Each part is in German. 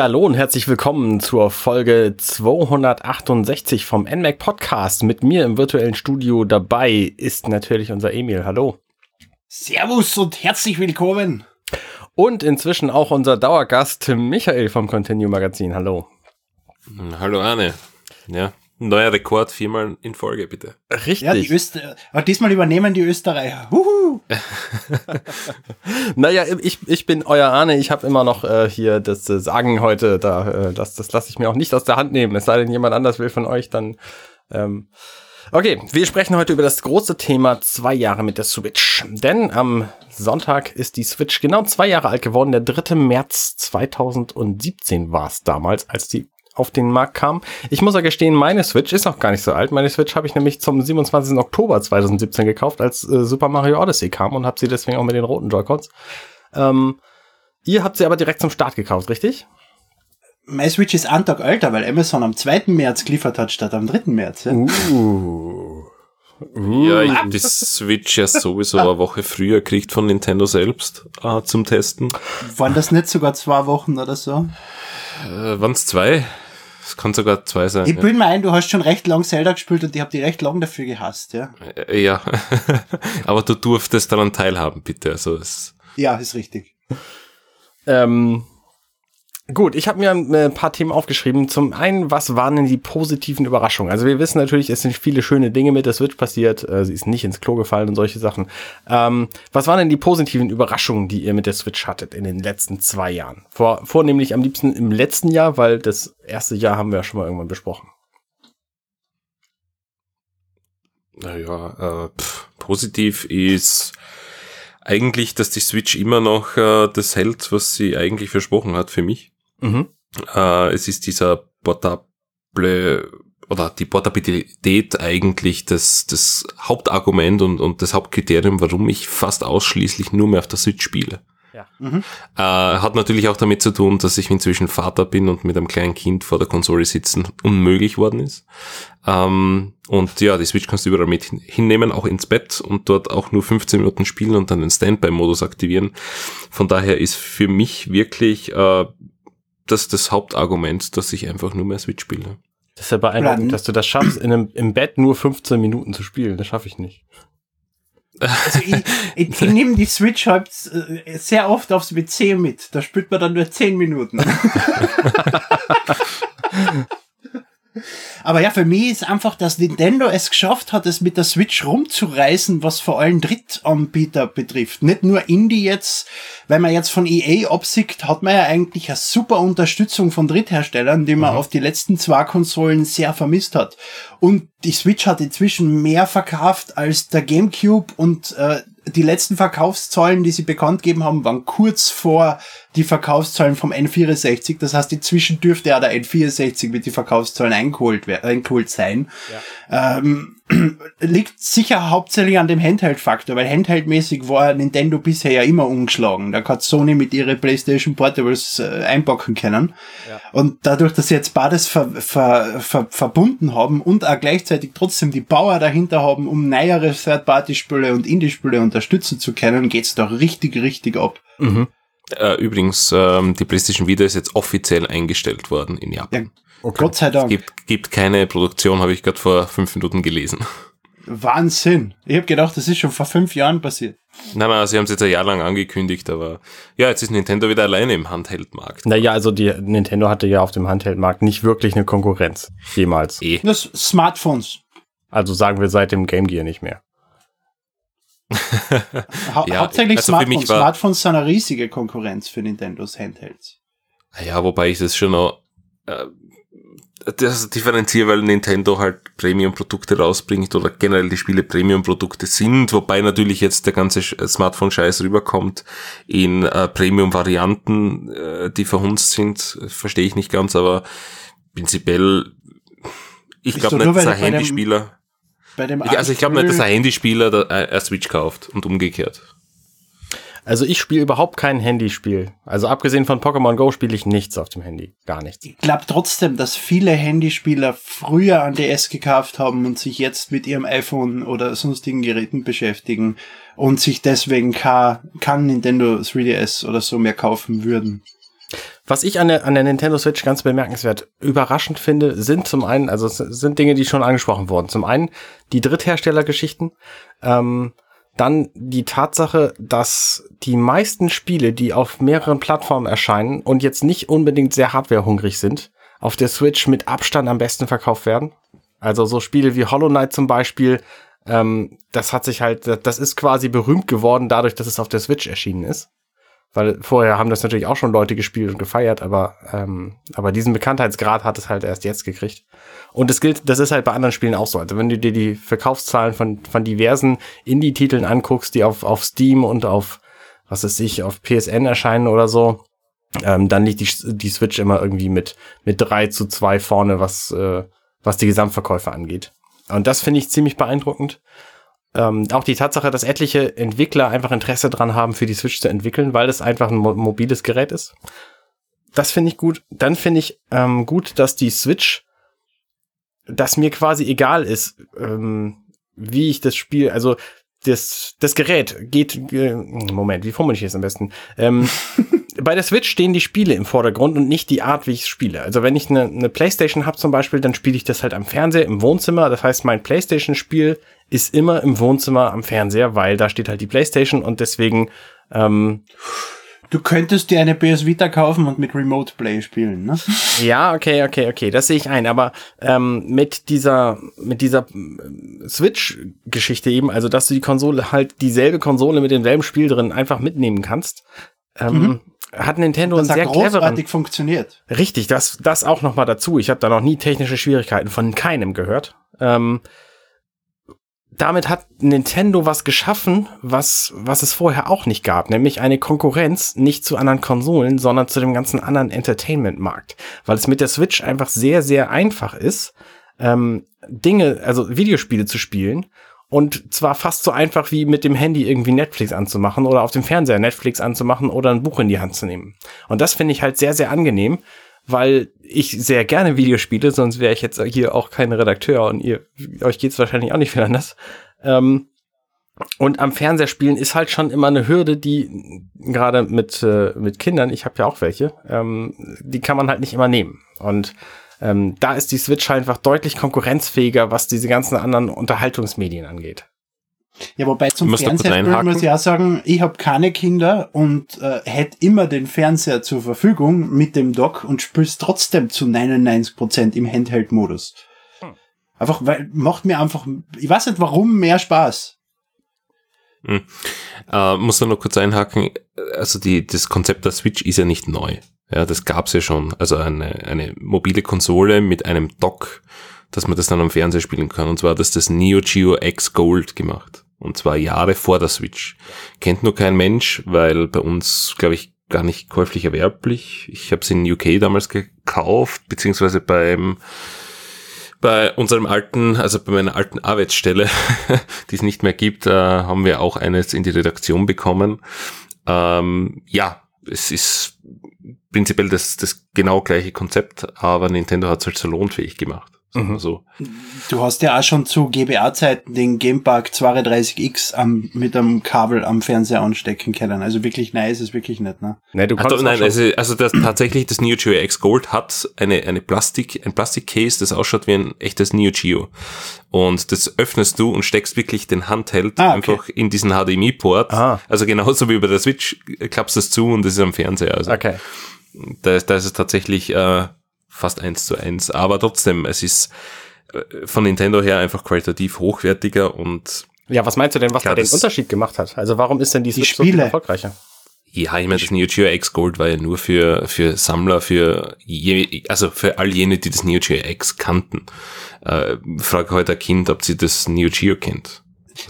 Ja, hallo und herzlich willkommen zur Folge 268 vom NMAC Podcast. Mit mir im virtuellen Studio dabei ist natürlich unser Emil. Hallo. Servus und herzlich willkommen. Und inzwischen auch unser Dauergast Michael vom Continue Magazin. Hallo. Hallo Arne. Ja, neuer Rekord, viermal in Folge, bitte. Richtig. Ja, die Öster aber diesmal übernehmen die Österreicher. Huhu. naja, ich, ich bin euer Arne. Ich habe immer noch äh, hier das äh, Sagen heute. Da, äh, das das lasse ich mir auch nicht aus der Hand nehmen. Es sei denn, jemand anders will von euch, dann. Ähm Okay, wir sprechen heute über das große Thema zwei Jahre mit der Switch. Denn am Sonntag ist die Switch genau zwei Jahre alt geworden. Der 3. März 2017 war es damals, als die auf den Markt kam. Ich muss ja gestehen, meine Switch ist noch gar nicht so alt. Meine Switch habe ich nämlich zum 27. Oktober 2017 gekauft, als äh, Super Mario Odyssey kam und habe sie deswegen auch mit den roten Joy-Cons. Ähm, ihr habt sie aber direkt zum Start gekauft, richtig? Meine Switch ist einen Tag älter, weil Amazon am 2. März geliefert hat statt am 3. März. Ja, Uh. Ja, ich hab die Switch ja sowieso eine Woche früher kriegt von Nintendo selbst äh, zum Testen. Waren das nicht sogar zwei Wochen oder so? Äh, waren's zwei? Es kann sogar zwei sein. Ich bilde mir ein, du hast schon recht lang Zelda gespielt und ich habe die recht lang dafür gehasst, ja. ja. Äh, ja. Aber du durftest daran teilhaben, bitte. Also es Ja, ist richtig. Ähm, gut, ich habe mir ein paar Themen aufgeschrieben. Zum einen, was waren denn die positiven Überraschungen? Also wir wissen natürlich, es sind viele schöne Dinge mit der Switch passiert. Äh, sie ist nicht ins Klo gefallen und solche Sachen. Ähm, was waren denn die positiven Überraschungen, die ihr mit der Switch hattet in den letzten zwei Jahren? Vor, vornehmlich am liebsten im letzten Jahr, weil das erste Jahr haben wir ja schon mal irgendwann besprochen. Naja, äh, pff, positiv ist eigentlich, dass die Switch immer noch äh, das hält, was sie eigentlich versprochen hat für mich. Mhm. Äh, es ist dieser portable oder die Portabilität eigentlich das, das Hauptargument und, und das Hauptkriterium, warum ich fast ausschließlich nur mehr auf der Switch spiele. Ja. Mhm. Äh, hat natürlich auch damit zu tun, dass ich inzwischen Vater bin und mit einem kleinen Kind vor der Konsole sitzen unmöglich worden ist. Ähm, und ja, die Switch kannst du überall mit hin- hinnehmen, auch ins Bett und dort auch nur 15 Minuten spielen und dann den Standby-Modus aktivieren. Von daher ist für mich wirklich äh, das das Hauptargument, dass ich einfach nur mehr Switch spiele. Das ist ja beeindruckend, Plan. dass du das schaffst, in einem, im Bett nur 15 Minuten zu spielen. Das schaffe ich nicht. Also ich, ich, ich nehme die Switch halt äh, sehr oft aufs WC mit. Da spielt man dann nur 10 Minuten. Aber ja, für mich ist einfach, dass Nintendo es geschafft hat, es mit der Switch rumzureißen, was vor allem Drittanbieter betrifft. Nicht nur Indie jetzt, wenn man jetzt von EA absieht, hat man ja eigentlich eine super Unterstützung von Drittherstellern, die man auf die letzten zwei Konsolen sehr vermisst hat. Und die Switch hat inzwischen mehr verkauft als der GameCube und äh, die letzten Verkaufszahlen, die sie bekannt gegeben haben, waren kurz vor die Verkaufszahlen vom N64. Das heißt, inzwischen dürfte ja der N64 mit den Verkaufszahlen eingeholt, eingeholt sein. Ähm, liegt sicher hauptsächlich an dem Handheld-Faktor, weil Handheld-mäßig war Nintendo bisher ja immer umgeschlagen. Da hat Sony mit ihre PlayStation Portables äh, einpacken können. Und dadurch, dass sie jetzt beides ver, ver, ver, verbunden haben und auch gleichzeitig trotzdem die Bauer dahinter haben, um neuere Third-Party-Spiele und Indie-Spiele unterstützen zu können, geht's doch richtig, richtig ab. Mhm. Äh, übrigens, ähm, die PlayStation Vita ist jetzt offiziell eingestellt worden in Ja, Japan. Gott sei Dank. Gibt, gibt keine Produktion, habe ich gerade vor fünf Minuten gelesen. Wahnsinn. Ich habe gedacht, das ist schon vor fünf Jahren passiert. Nein, nein, sie haben es jetzt ein Jahr lang angekündigt, aber ja, jetzt ist Nintendo wieder alleine im Handheldmarkt. Naja, also die Nintendo hatte ja auf dem Handheldmarkt nicht wirklich eine Konkurrenz. Jemals. Eh. Das Smartphones. Also sagen wir seit dem Game Gear nicht mehr. Ha Ja, hauptsächlich also Smartphones. war- Smartphones sind eine riesige Konkurrenz für Nintendos Handhelds. Ja, wobei ich das schon noch äh, das differenziere, weil Nintendo halt Premium-Produkte rausbringt oder generell die Spiele Premium-Produkte sind, wobei natürlich jetzt der ganze Sch- Smartphone-Scheiß rüberkommt in äh, Premium-Varianten, äh, die verhunzt sind, verstehe ich nicht ganz, aber prinzipiell, ich glaube nicht, dass Handyspieler, Bei dem ich, also ich glaube nicht, dass ein Handyspieler eine Switch kauft und umgekehrt. Also ich spiele überhaupt kein Handyspiel. Also abgesehen von Pokémon Go spiele ich nichts auf dem Handy. Gar nichts. Ich glaube trotzdem, dass viele Handyspieler früher an DS gekauft haben und sich jetzt mit ihrem iPhone oder sonstigen Geräten beschäftigen und sich deswegen kein, kein Nintendo 3DS oder so mehr kaufen würden. Was ich an der, an der Nintendo Switch ganz bemerkenswert überraschend finde, sind zum einen, also sind Dinge, die schon angesprochen wurden. Zum einen die Drittherstellergeschichten, ähm, dann die Tatsache, dass die meisten Spiele, die auf mehreren Plattformen erscheinen und jetzt nicht unbedingt sehr hardwarehungrig sind, auf der Switch mit Abstand am besten verkauft werden. Also so Spiele wie Hollow Knight zum Beispiel, ähm, das hat sich halt, das ist quasi berühmt geworden dadurch, dass es auf der Switch erschienen ist. Weil vorher haben das natürlich auch schon Leute gespielt und gefeiert, aber, ähm, aber diesen Bekanntheitsgrad hat es halt erst jetzt gekriegt. Und das gilt, das ist halt bei anderen Spielen auch so. Also wenn du dir die Verkaufszahlen von, von diversen Indie-Titeln anguckst, die auf, auf Steam und auf, was weiß ich, auf PSN erscheinen oder so, ähm, dann liegt die, die Switch immer irgendwie mit, mit drei zu zwei vorne, was, äh, was die Gesamtverkäufe angeht. Und das finde ich ziemlich beeindruckend. Ähm, auch die Tatsache, dass etliche Entwickler einfach Interesse dran haben, für die Switch zu entwickeln, weil es einfach ein mo mobiles Gerät ist. Das finde ich gut. Dann finde ich ähm, gut, dass die Switch, dass mir quasi egal ist, ähm, wie ich das Spiel, also das, das Gerät geht, äh, Moment, wie formuliere ich es am besten? Ähm, bei der Switch stehen die Spiele im Vordergrund und nicht die Art, wie ich spiele. Also wenn ich eine, eine Playstation habe zum Beispiel, dann spiele ich das halt am Fernseher im Wohnzimmer. Das heißt, mein Playstation-Spiel ist immer im Wohnzimmer am Fernseher, weil da steht halt die Playstation und deswegen ähm, Du könntest dir eine PS Vita kaufen und mit Remote Play spielen, ne? Ja, okay, okay, okay, das sehe ich ein. Aber ähm, mit dieser, mit dieser äh, Switch-Geschichte eben, also dass du die Konsole halt dieselbe Konsole mit demselben Spiel drin einfach mitnehmen kannst, ähm, mhm. hat Nintendo das einen sehr großartig cleveren. funktioniert. Richtig, das, das auch noch mal dazu. Ich habe da noch nie technische Schwierigkeiten von keinem gehört. Ähm, damit hat Nintendo was geschaffen, was, was es vorher auch nicht gab, nämlich eine Konkurrenz nicht zu anderen Konsolen, sondern zu dem ganzen anderen Entertainment-Markt. Weil es mit der Switch einfach sehr, sehr einfach ist, ähm, Dinge, also Videospiele zu spielen. Und zwar fast so einfach wie mit dem Handy irgendwie Netflix anzumachen oder auf dem Fernseher Netflix anzumachen oder ein Buch in die Hand zu nehmen. Und das finde ich halt sehr, sehr angenehm, weil ich sehr gerne Videospiele, sonst wäre ich jetzt hier auch kein Redakteur und ihr, euch geht's wahrscheinlich auch nicht viel anders. Ähm, und am Fernseher spielen ist halt schon immer eine Hürde, die gerade mit, äh, mit Kindern, ich habe ja auch welche, ähm, die kann man halt nicht immer nehmen. Und ähm, da ist die Switch einfach deutlich konkurrenzfähiger, was diese ganzen anderen Unterhaltungsmedien angeht. Ja, wobei zum Ich muss ich auch sagen, ich habe keine Kinder und äh, hätte immer den Fernseher zur Verfügung mit dem Dock und spiel's trotzdem zu 99% im Handheld-Modus. Hm. Einfach, weil, macht mir einfach, ich weiß nicht warum, mehr Spaß. Äh, muss da noch kurz einhaken. Also die, das Konzept der Switch ist ja nicht neu. Ja, das gab's ja schon. Also eine, eine mobile Konsole mit einem Dock, dass man das dann am Fernseher spielen kann. Und zwar hat das das Neo Geo X Gold gemacht. Und zwar Jahre vor der Switch. Kennt nur kein Mensch, weil bei uns, glaube ich, gar nicht käuflich erwerblich. Ich habe es in UK damals gekauft, beziehungsweise beim bei unserem alten, also bei meiner alten Arbeitsstelle, die es nicht mehr gibt, äh, haben wir auch eines in die Redaktion bekommen. Ähm, ja, es ist prinzipiell das, das genau gleiche Konzept, aber Nintendo hat es halt salonfähig gemacht. Mhm. So. Du hast ja auch schon zu GBA-Zeiten den Gamepark 32X am, mit einem Kabel am Fernseher anstecken können. Also wirklich nein, ist es wirklich nicht, ne? Ne, du Ach, kannst doch, nein, also, also das, tatsächlich das Neo Geo X Gold hat eine, eine Plastik, ein Plastikcase, das ausschaut wie ein echtes Neo Geo. Und das öffnest du und steckst wirklich den Handheld Ah, okay. einfach in diesen HDMI-Port. Ah. Also genauso wie bei der Switch äh, klappst du es zu und das ist am Fernseher. Also Okay. da, ist- da ist es tatsächlich äh, fast eins zu eins. Aber trotzdem, es ist äh, von Nintendo her einfach qualitativ hochwertiger und Ja, was meinst du denn, was Klar, da den Unterschied gemacht hat? Also warum ist denn die Die Switch so Spiele. erfolgreicher? Ja, ich meine, das Neo Geo X Gold war ja nur für, für Sammler, für je, also für all jene, die das Neo Geo X kannten. Äh, frage heute ein Kind, ob sie das Neo Geo kennt.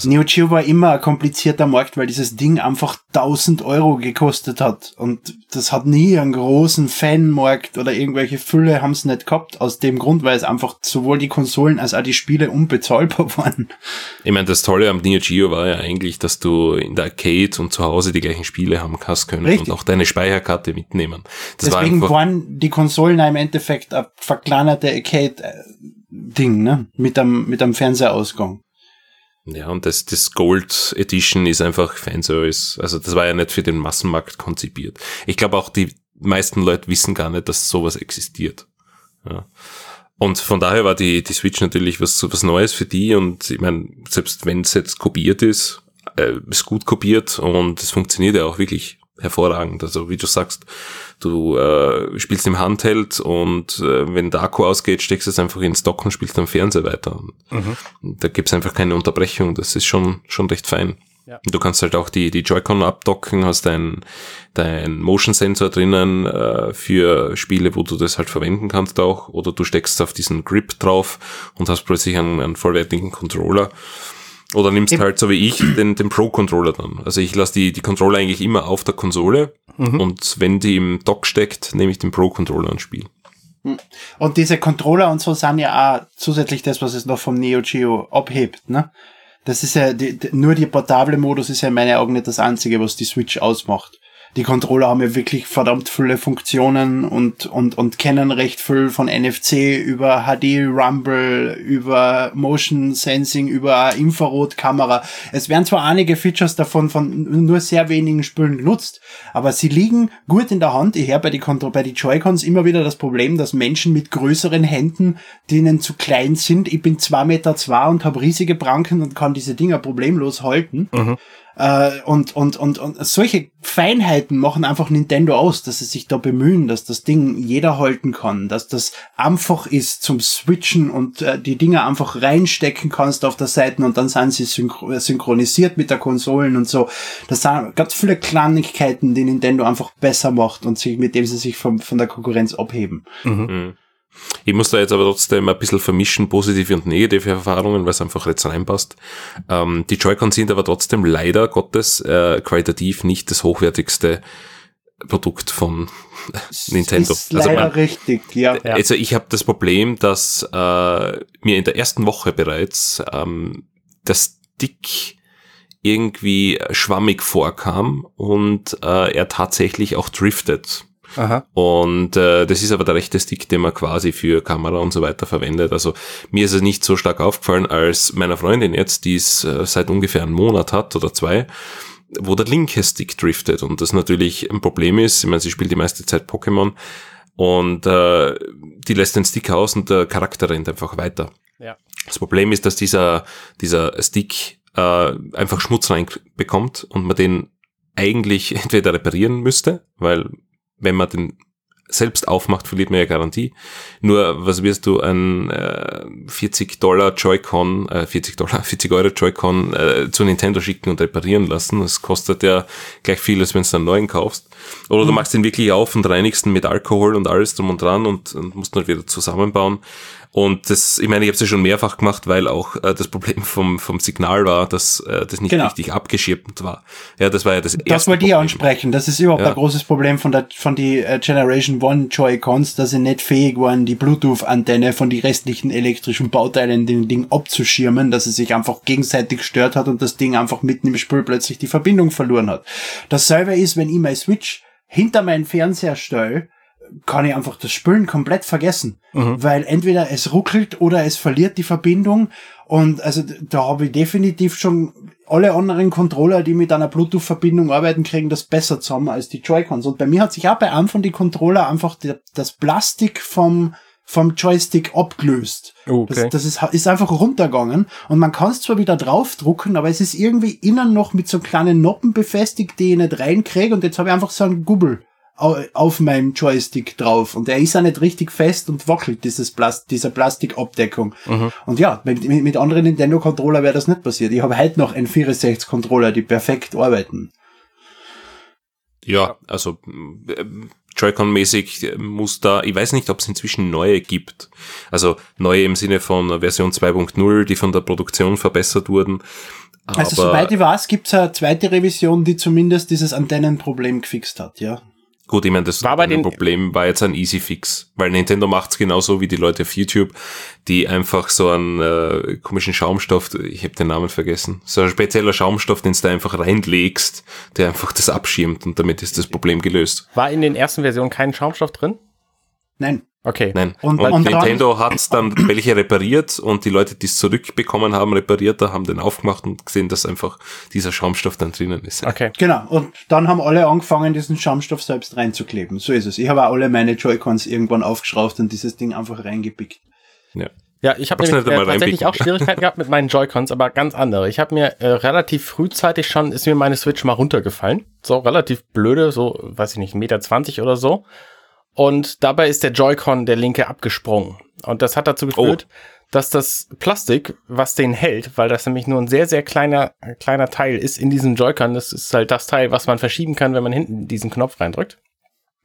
Neo Geo war immer ein komplizierter Markt, weil dieses Ding einfach 1000 Euro gekostet hat. Und das hat nie einen großen Fanmarkt oder irgendwelche Fülle haben es nicht gehabt. Aus dem Grund, weil es einfach sowohl die Konsolen als auch die Spiele unbezahlbar waren. Ich meine, das Tolle am Neo Geo war ja eigentlich, dass du in der Arcade und zu Hause die gleichen Spiele haben hast können Richtig. und auch deine Speicherkarte mitnehmen. Das war Deswegen einfach, waren die Konsolen im Endeffekt ein verkleinerter Arcade-Ding, ne? Mit einem, mit einem Fernsehausgang. Ja, und das, das Gold Edition ist einfach Fanservice. Also das war ja nicht für den Massenmarkt konzipiert. Ich glaube auch die, meisten Leute wissen gar nicht, dass sowas existiert. Ja. Und von daher war die, die Switch natürlich was, was Neues für die und ich meine, selbst wenn es jetzt kopiert ist, äh, ist gut kopiert und es funktioniert ja auch wirklich hervorragend. Also wie du sagst, du äh, spielst im Handheld und äh, wenn der Akku ausgeht, steckst du es einfach ins Dock und spielst am Fernseher weiter. Mhm. Da gibt's einfach keine Unterbrechung. Das ist schon, schon recht fein. Ja. Du kannst halt auch die, die Joy-Con abdocken, hast dein, dein Motion-Sensor drinnen äh, für Spiele, wo du das halt verwenden kannst auch. Oder du steckst auf diesen Grip drauf und hast plötzlich einen, einen vollwertigen Controller. Oder nimmst Eben. halt so wie ich den, den Pro-Controller dann. Also ich lasse die, die Controller eigentlich immer auf der Konsole mhm. und wenn die im Dock steckt, nehme ich den Pro-Controller ins Spiel. Hm. Und diese Controller und so sind ja auch zusätzlich das, was es noch vom Neo Geo abhebt, ne? Das ist ja, die, nur die portable Modus ist ja in meinen Augen nicht das einzige, was die Switch ausmacht die Controller haben ja wirklich verdammt viele Funktionen und, und, und kennen recht viel von NFC über HD Rumble, über Motion Sensing, über Infrarotkamera. Es werden zwar einige Features davon von nur sehr wenigen Spülen genutzt, aber sie liegen gut in der Hand. Ich habe bei die, bei die Joy-Cons immer wieder das Problem, dass Menschen mit größeren Händen, denen zu klein sind, ich bin zwei Meter zwei und habe riesige Pranken und kann diese Dinger problemlos halten. Mhm. Äh, und, und, und, und solche Feinheiten machen einfach Nintendo aus, dass sie sich da bemühen, dass das Ding jeder halten kann, dass das einfach ist zum Switchen und äh, die Dinger einfach reinstecken kannst auf der Seite und dann sind sie synchro synchronisiert mit der Konsolen und so. Das sind ganz viele Kleinigkeiten, die Nintendo einfach besser macht und sich, mit dem sie sich vom, von der Konkurrenz abheben. Mhm. Ich muss da jetzt aber trotzdem ein bisschen vermischen, positive und negative Erfahrungen, weil es einfach jetzt reinpasst. Ähm, die Joy-Cons sind aber trotzdem leider Gottes äh, qualitativ nicht das hochwertigste Produkt von Nintendo. Ist also leider man, richtig, ja. Also ich habe das Problem, dass äh, mir in der ersten Woche bereits ähm, das Stick irgendwie schwammig vorkam und äh, er tatsächlich auch driftet. Aha. Und äh, das ist aber der rechte Stick, den man quasi für Kamera und so weiter verwendet. Also mir ist es nicht so stark aufgefallen als meiner Freundin jetzt, die es äh, seit ungefähr einem Monat hat oder zwei wo der linke Stick driftet und das natürlich ein Problem ist. Ich meine, sie spielt die meiste Zeit Pokémon und äh, die lässt den Stick aus und der Charakter rennt einfach weiter. Ja. Das Problem ist, dass dieser, dieser Stick äh, einfach Schmutz reinbekommt und man den eigentlich entweder reparieren müsste, weil wenn man den selbst aufmacht, verliert man ja Garantie. Nur, was wirst du ein äh, 40 Dollar Joy-Con, äh, 40 Dollar, 40 Euro Joy-Con äh, zu Nintendo schicken und reparieren lassen? Das kostet ja gleich viel, als wenn du einen neuen kaufst. Oder mhm. du machst den wirklich auf und reinigst ihn mit Alkohol und alles drum und dran und, und musst ihn wieder zusammenbauen. Und das, ich meine, ich habe es ja schon mehrfach gemacht, weil auch äh, das Problem vom, vom Signal war, dass äh, das nicht genau. richtig abgeschirmt war. Ja, das war ja das erste Das wollte ich ansprechen. Das ist überhaupt ja. ein großes Problem von der von die äh, Generation One Joy-Cons, dass sie nicht fähig waren, die Bluetooth-Antenne von die restlichen elektrischen Bauteilen den Ding abzuschirmen, dass es sich einfach gegenseitig gestört hat und das Ding einfach mitten im Spiel plötzlich die Verbindung verloren hat. Dasselbe ist, wenn ich mein Switch hinter meinen Fernseher stelle kann ich einfach das Spülen komplett vergessen. Mhm. Weil entweder es ruckelt oder es verliert die Verbindung. Und also da habe ich definitiv schon alle anderen Controller, die mit einer Bluetooth-Verbindung arbeiten, kriegen das besser zusammen als die Joy-Cons. Und bei mir hat sich auch bei einem von die Controller einfach die, das Plastik vom vom Joystick abgelöst. Okay. Das, das ist, ist einfach runtergegangen und man kann es zwar wieder draufdrucken, aber es ist irgendwie innen noch mit so kleinen Noppen befestigt, die ich nicht reinkriege und jetzt habe ich einfach so einen Gubbel auf meinem Joystick drauf und er ist ja nicht richtig fest und wackelt, dieses Plast dieser Plastikabdeckung. Mhm. Und ja, mit, mit anderen Nintendo-Controller wäre das nicht passiert. Ich habe heute noch einen 64-Controller, die perfekt arbeiten. Ja, also äh, Joy-Con-mäßig muss da, ich weiß nicht, ob es inzwischen neue gibt. Also neue im Sinne von Version 2.0, die von der Produktion verbessert wurden. also soweit ich weiß, gibt es eine zweite Revision, die zumindest dieses Antennenproblem gefixt hat, ja. Gut, ich meine, das war bei den Problem war jetzt ein Easy Fix, weil Nintendo macht's genauso wie die Leute auf YouTube, die einfach so einen äh, komischen Schaumstoff, ich habe den Namen vergessen, so ein spezieller Schaumstoff, den du da einfach reinlegst, der einfach das abschirmt und damit ist das Problem gelöst. War in den ersten Versionen kein Schaumstoff drin? Nein. Okay. Nein. Und- Und, und Nintendo hat dann welche repariert und die Leute, die es zurückbekommen haben, repariert, haben den aufgemacht und gesehen, dass einfach dieser Schaumstoff dann drinnen ist. Okay. Genau. Und dann haben alle angefangen, diesen Schaumstoff selbst reinzukleben. So ist es. Ich habe auch alle meine Joy-Cons irgendwann aufgeschraubt und dieses Ding einfach reingepickt. Ja. Ja, ich habe nämlich äh, tatsächlich auch Schwierigkeiten gehabt mit meinen Joy-Cons, aber ganz andere. Ich habe mir äh, relativ frühzeitig schon, ist mir meine Switch mal runtergefallen. So relativ blöde, so, weiß ich nicht, 1,20 Meter oder so. Und dabei ist der Joy-Con, der linke, abgesprungen. Und das hat dazu geführt, dass das Plastik, was den hält, weil das nämlich nur ein sehr, sehr kleiner, äh, kleiner Teil ist in diesem Joy-Con, das ist halt das Teil, was man verschieben kann, wenn man hinten diesen Knopf reindrückt.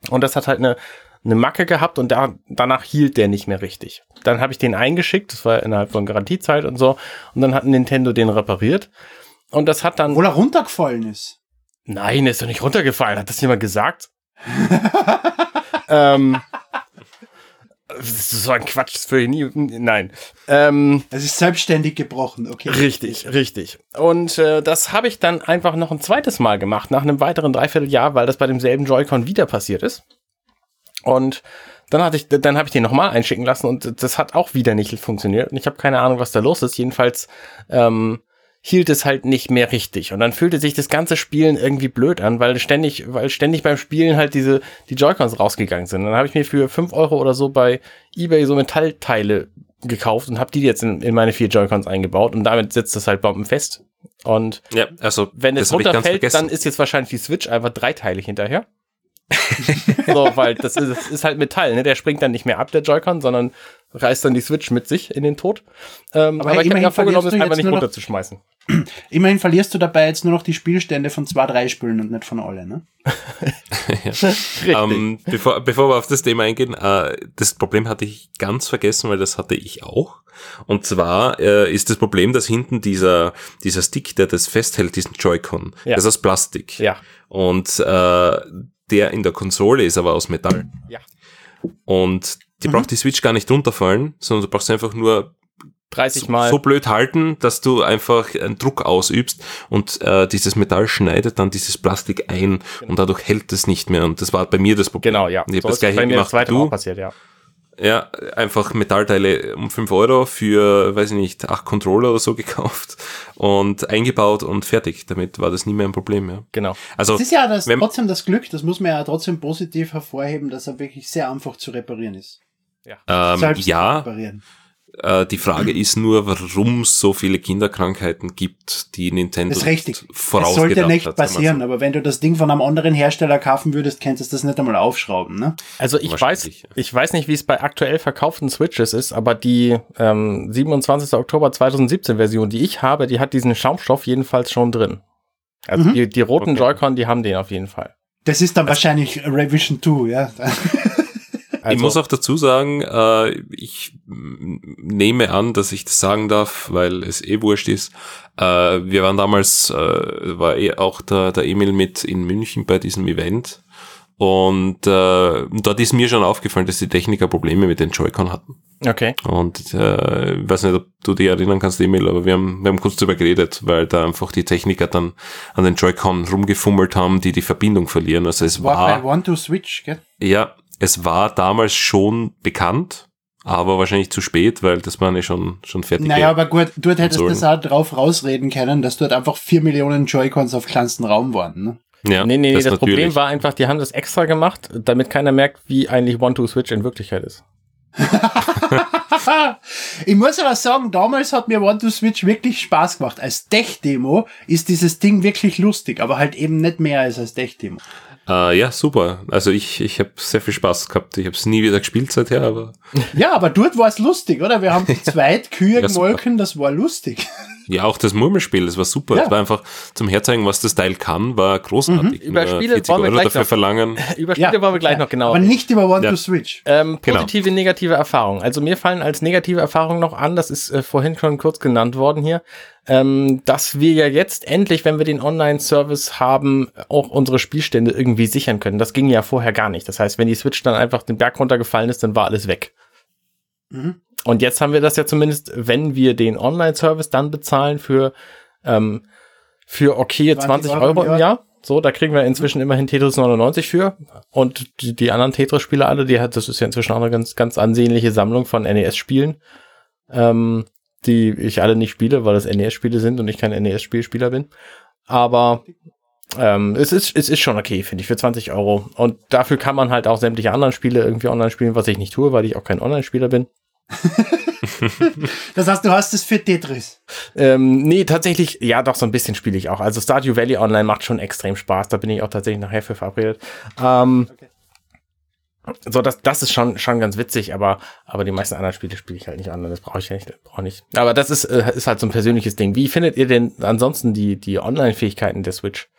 Und das hat halt eine, eine Macke gehabt und da, danach hielt der nicht mehr richtig. Dann habe ich den eingeschickt, das war innerhalb von Garantiezeit und so, und dann hat Nintendo den repariert. Und das hat dann. Obwohl er runtergefallen ist. Nein, ist doch nicht runtergefallen. Hat das jemand gesagt? ähm, so ein Quatsch, das würde ich nie. Nein. Ähm, Es ist selbstständig gebrochen, okay. Richtig, richtig. Und äh, das habe ich dann einfach noch ein zweites Mal gemacht, nach einem weiteren Dreivierteljahr, weil das bei demselben Joy-Con wieder passiert ist. Und dann hatte ich, dann habe ich den nochmal einschicken lassen und das hat auch wieder nicht funktioniert. Und ich habe keine Ahnung, was da los ist. Jedenfalls ähm, hielt es halt nicht mehr richtig. Und dann fühlte sich das ganze Spielen irgendwie blöd an, weil ständig, weil ständig beim Spielen halt diese, die Joy-Cons rausgegangen sind. Und dann habe ich mir für fünf Euro oder so bei Ebay so Metallteile gekauft und habe die jetzt in, in meine vier Joy-Cons eingebaut und damit sitzt das halt bombenfest. Und Ja, also wenn es runterfällt, dann ist jetzt wahrscheinlich die Switch einfach dreiteilig hinterher. so, weil das ist, das ist halt Metall, ne? Der springt dann nicht mehr ab, der Joy-Con, sondern reißt dann die Switch mit sich in den Tod. Ähm, Aber aber, ich habe immerhin mir vorgenommen, verlierst es du einfach nicht runterzuschmeißen. Immerhin verlierst du dabei jetzt nur noch die Spielstände von zwei, drei Spielen und nicht von alle, ne? Richtig. Ähm, bevor, bevor wir auf das Thema eingehen, äh, das Problem hatte ich ganz vergessen, weil das hatte ich auch. Und zwar äh, ist das Problem, dass hinten dieser, dieser Stick, der das festhält, diesen Joy-Con, Ja. das ist aus Plastik. ja, Und äh, der in der Konsole ist aber aus Metall. ja. Und die braucht die Switch gar nicht runterfallen, sondern du brauchst einfach nur 30 so, Mal. so blöd halten, dass du einfach einen Druck ausübst und äh, dieses Metall schneidet dann dieses Plastik ein und dadurch hält es nicht mehr. Und das war bei mir das Problem. Genau, ja. Und ich So habe das ist gleiche bei mir das gemacht wie du. passiert, ja. Ja, einfach Metallteile um 5 Euro für, weiß ich nicht, 8 Controller oder so gekauft und eingebaut und fertig. Damit war das nie mehr ein Problem, ja. Genau. Also, Das ist ja das, wenn- trotzdem das Glück, das muss man ja trotzdem positiv hervorheben, dass er wirklich sehr einfach zu reparieren ist. ähm, Selbst zu ja, reparieren. Äh, die Frage ist nur, warum es so viele Kinderkrankheiten gibt, die Nintendo Das ist richtig. Es vorausgedacht sollte nicht hat, passieren, so. aber wenn du das Ding von einem anderen Hersteller kaufen würdest, könntest du das nicht einmal aufschrauben, ne? Also ich weiß, ich weiß nicht, wie es bei aktuell verkauften Switches ist, aber die ähm, 27. Oktober 2017 Version, die ich habe, die hat diesen Schaumstoff jedenfalls schon drin. Also Mhm. die, die roten Okay. Joy-Con, die haben den auf jeden Fall. Das ist dann wahrscheinlich Revision 2, ja. Also, ich muss auch dazu sagen, äh, ich nehme an, dass ich das sagen darf, weil es eh wurscht ist. Äh, wir waren damals, äh, war eh auch der, der Emil mit in München bei diesem Event. Und äh, dort ist mir schon aufgefallen, dass die Techniker Probleme mit den Joy-Con hatten. okay. Und äh, ich weiß nicht, ob du dich erinnern kannst, Emil, aber wir haben, wir haben kurz darüber geredet, weil da einfach die Techniker dann an den Joy-Con rumgefummelt haben, die die Verbindung verlieren. Also es War war, bei One-to-Switch, gell? ja, es war damals schon bekannt, aber wahrscheinlich zu spät, weil das waren ja schon, schon fertige. Naja, aber gut, dort hättest du Konsolen. das auch drauf rausreden können, dass dort einfach vier Millionen Joy-Cons auf kleinsten Raum waren, ne? ja, nee, nee, nee, das, Problem war einfach, die haben das extra gemacht, damit keiner merkt, wie eigentlich One-Two-Switch in Wirklichkeit ist. ich muss aber sagen, damals hat mir One-to-Switch wirklich Spaß gemacht. Als Tech-Demo ist dieses Ding wirklich lustig, aber halt eben nicht mehr als als Tech-Demo. Äh, ja, super. Also ich, ich habe sehr viel Spaß gehabt. Ich habe es nie wieder gespielt seither, aber Ja, aber dort war es lustig, oder? Wir haben zu zweit Kühe Ja, gemolken, das war lustig. Ja, auch das Murmelspiel, das war super. Ja. Das war einfach zum Herzeigen, was das Teil kann, war großartig. Mhm. Über Spiele 40 wollen wir Euro gleich dafür noch- verlangen. Über Spiele wollen wir gleich noch genauer Aber nicht über One-to-Switch. Ähm, Genau. positive, negative Erfahrungen. Also mir fallen als negative Erfahrung noch an, das ist äh, vorhin schon kurz genannt worden hier, ähm, dass wir ja jetzt endlich, wenn wir den Online-Service haben, auch unsere Spielstände irgendwie sichern können. Das ging ja vorher gar nicht. Das heißt, wenn die Switch dann einfach den Berg runtergefallen ist, dann war alles weg. Mhm. Und jetzt haben wir das ja zumindest, wenn wir den Online-Service dann bezahlen für, ähm, für okay 20 20 Euro im Jahr, So, da kriegen wir inzwischen immerhin Tetris 99 für. Und die, die anderen Tetris-Spiele alle, die hat, das ist ja inzwischen auch eine ganz, ganz ansehnliche Sammlung von NES-Spielen, ähm, die ich alle nicht spiele, weil das NES-Spiele sind und ich kein NES-Spielspieler bin. Aber ähm, es, ist, es ist schon okay, finde ich, für 20 Euro. Und dafür kann man halt auch sämtliche anderen Spiele irgendwie online spielen, was ich nicht tue, weil ich auch kein Online-Spieler bin. das heißt, du hast es für Tetris. Ähm, nee, tatsächlich, ja, doch, so ein bisschen spiele ich auch. Also Stardew Valley Online macht schon extrem Spaß. Da bin ich auch tatsächlich nachher für verabredet. Ähm, okay. So, das, das ist schon, schon ganz witzig, aber, aber die meisten anderen Spiele spiele ich halt nicht online. Das brauche ich nicht, brauche nicht. Aber das ist, äh, ist halt so ein persönliches Ding. Wie findet ihr denn ansonsten die, die Online-Fähigkeiten der Switch?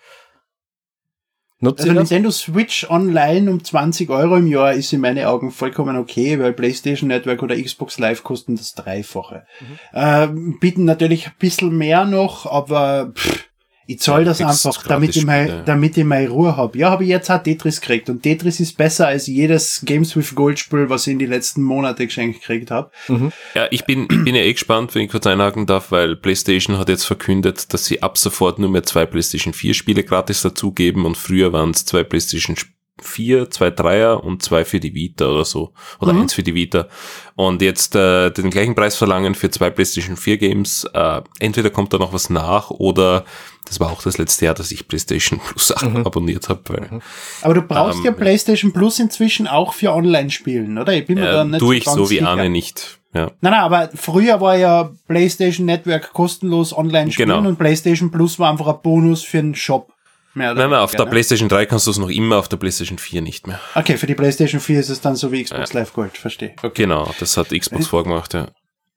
Nutzt also Nintendo Switch Online um 20 Euro im Jahr ist in meinen Augen vollkommen okay, weil PlayStation Network oder Xbox Live kosten das Dreifache. Mhm. Äh, bieten natürlich ein bisschen mehr noch, aber pff, ich zahle das einfach, damit ich, mal, damit ich mal Ruhe habe. Ja, habe ich jetzt auch Tetris gekriegt. Und Tetris ist besser als jedes Games with Gold Spiel, was ich in die letzten Monate geschenkt gekriegt habe. Mhm. Ja, ich bin, ich bin ja eh gespannt, wenn ich kurz einhaken darf, weil PlayStation hat jetzt verkündet, dass sie ab sofort nur mehr zwei PlayStation 4 Spiele gratis dazugeben und früher waren es zwei PlayStation vier, zwei Dreier und zwei für die Vita oder so. Oder mhm. eins für die Vita. Und jetzt äh, den gleichen Preis verlangen für zwei PlayStation 4 Games. Äh, entweder kommt da noch was nach oder das war auch das letzte Jahr, dass ich PlayStation Plus mhm. abonniert habe. Mhm. Aber du brauchst ähm, ja PlayStation Plus inzwischen auch für Online-Spielen, oder? Ich bin mir äh, da nicht tue ich so wie Arne nicht. Ja. Nein, nein, aber früher war ja PlayStation Network kostenlos online spielen genau. und PlayStation Plus war einfach ein Bonus für einen Shop. Mehr oder nein, nein, auf der ne? PlayStation 3 kannst du es noch immer, auf der PlayStation 4 nicht mehr. Okay, für die PlayStation 4 ist es dann so wie Xbox ja. Live Gold, verstehe. Okay. Genau, das hat Xbox vorgemacht, ja.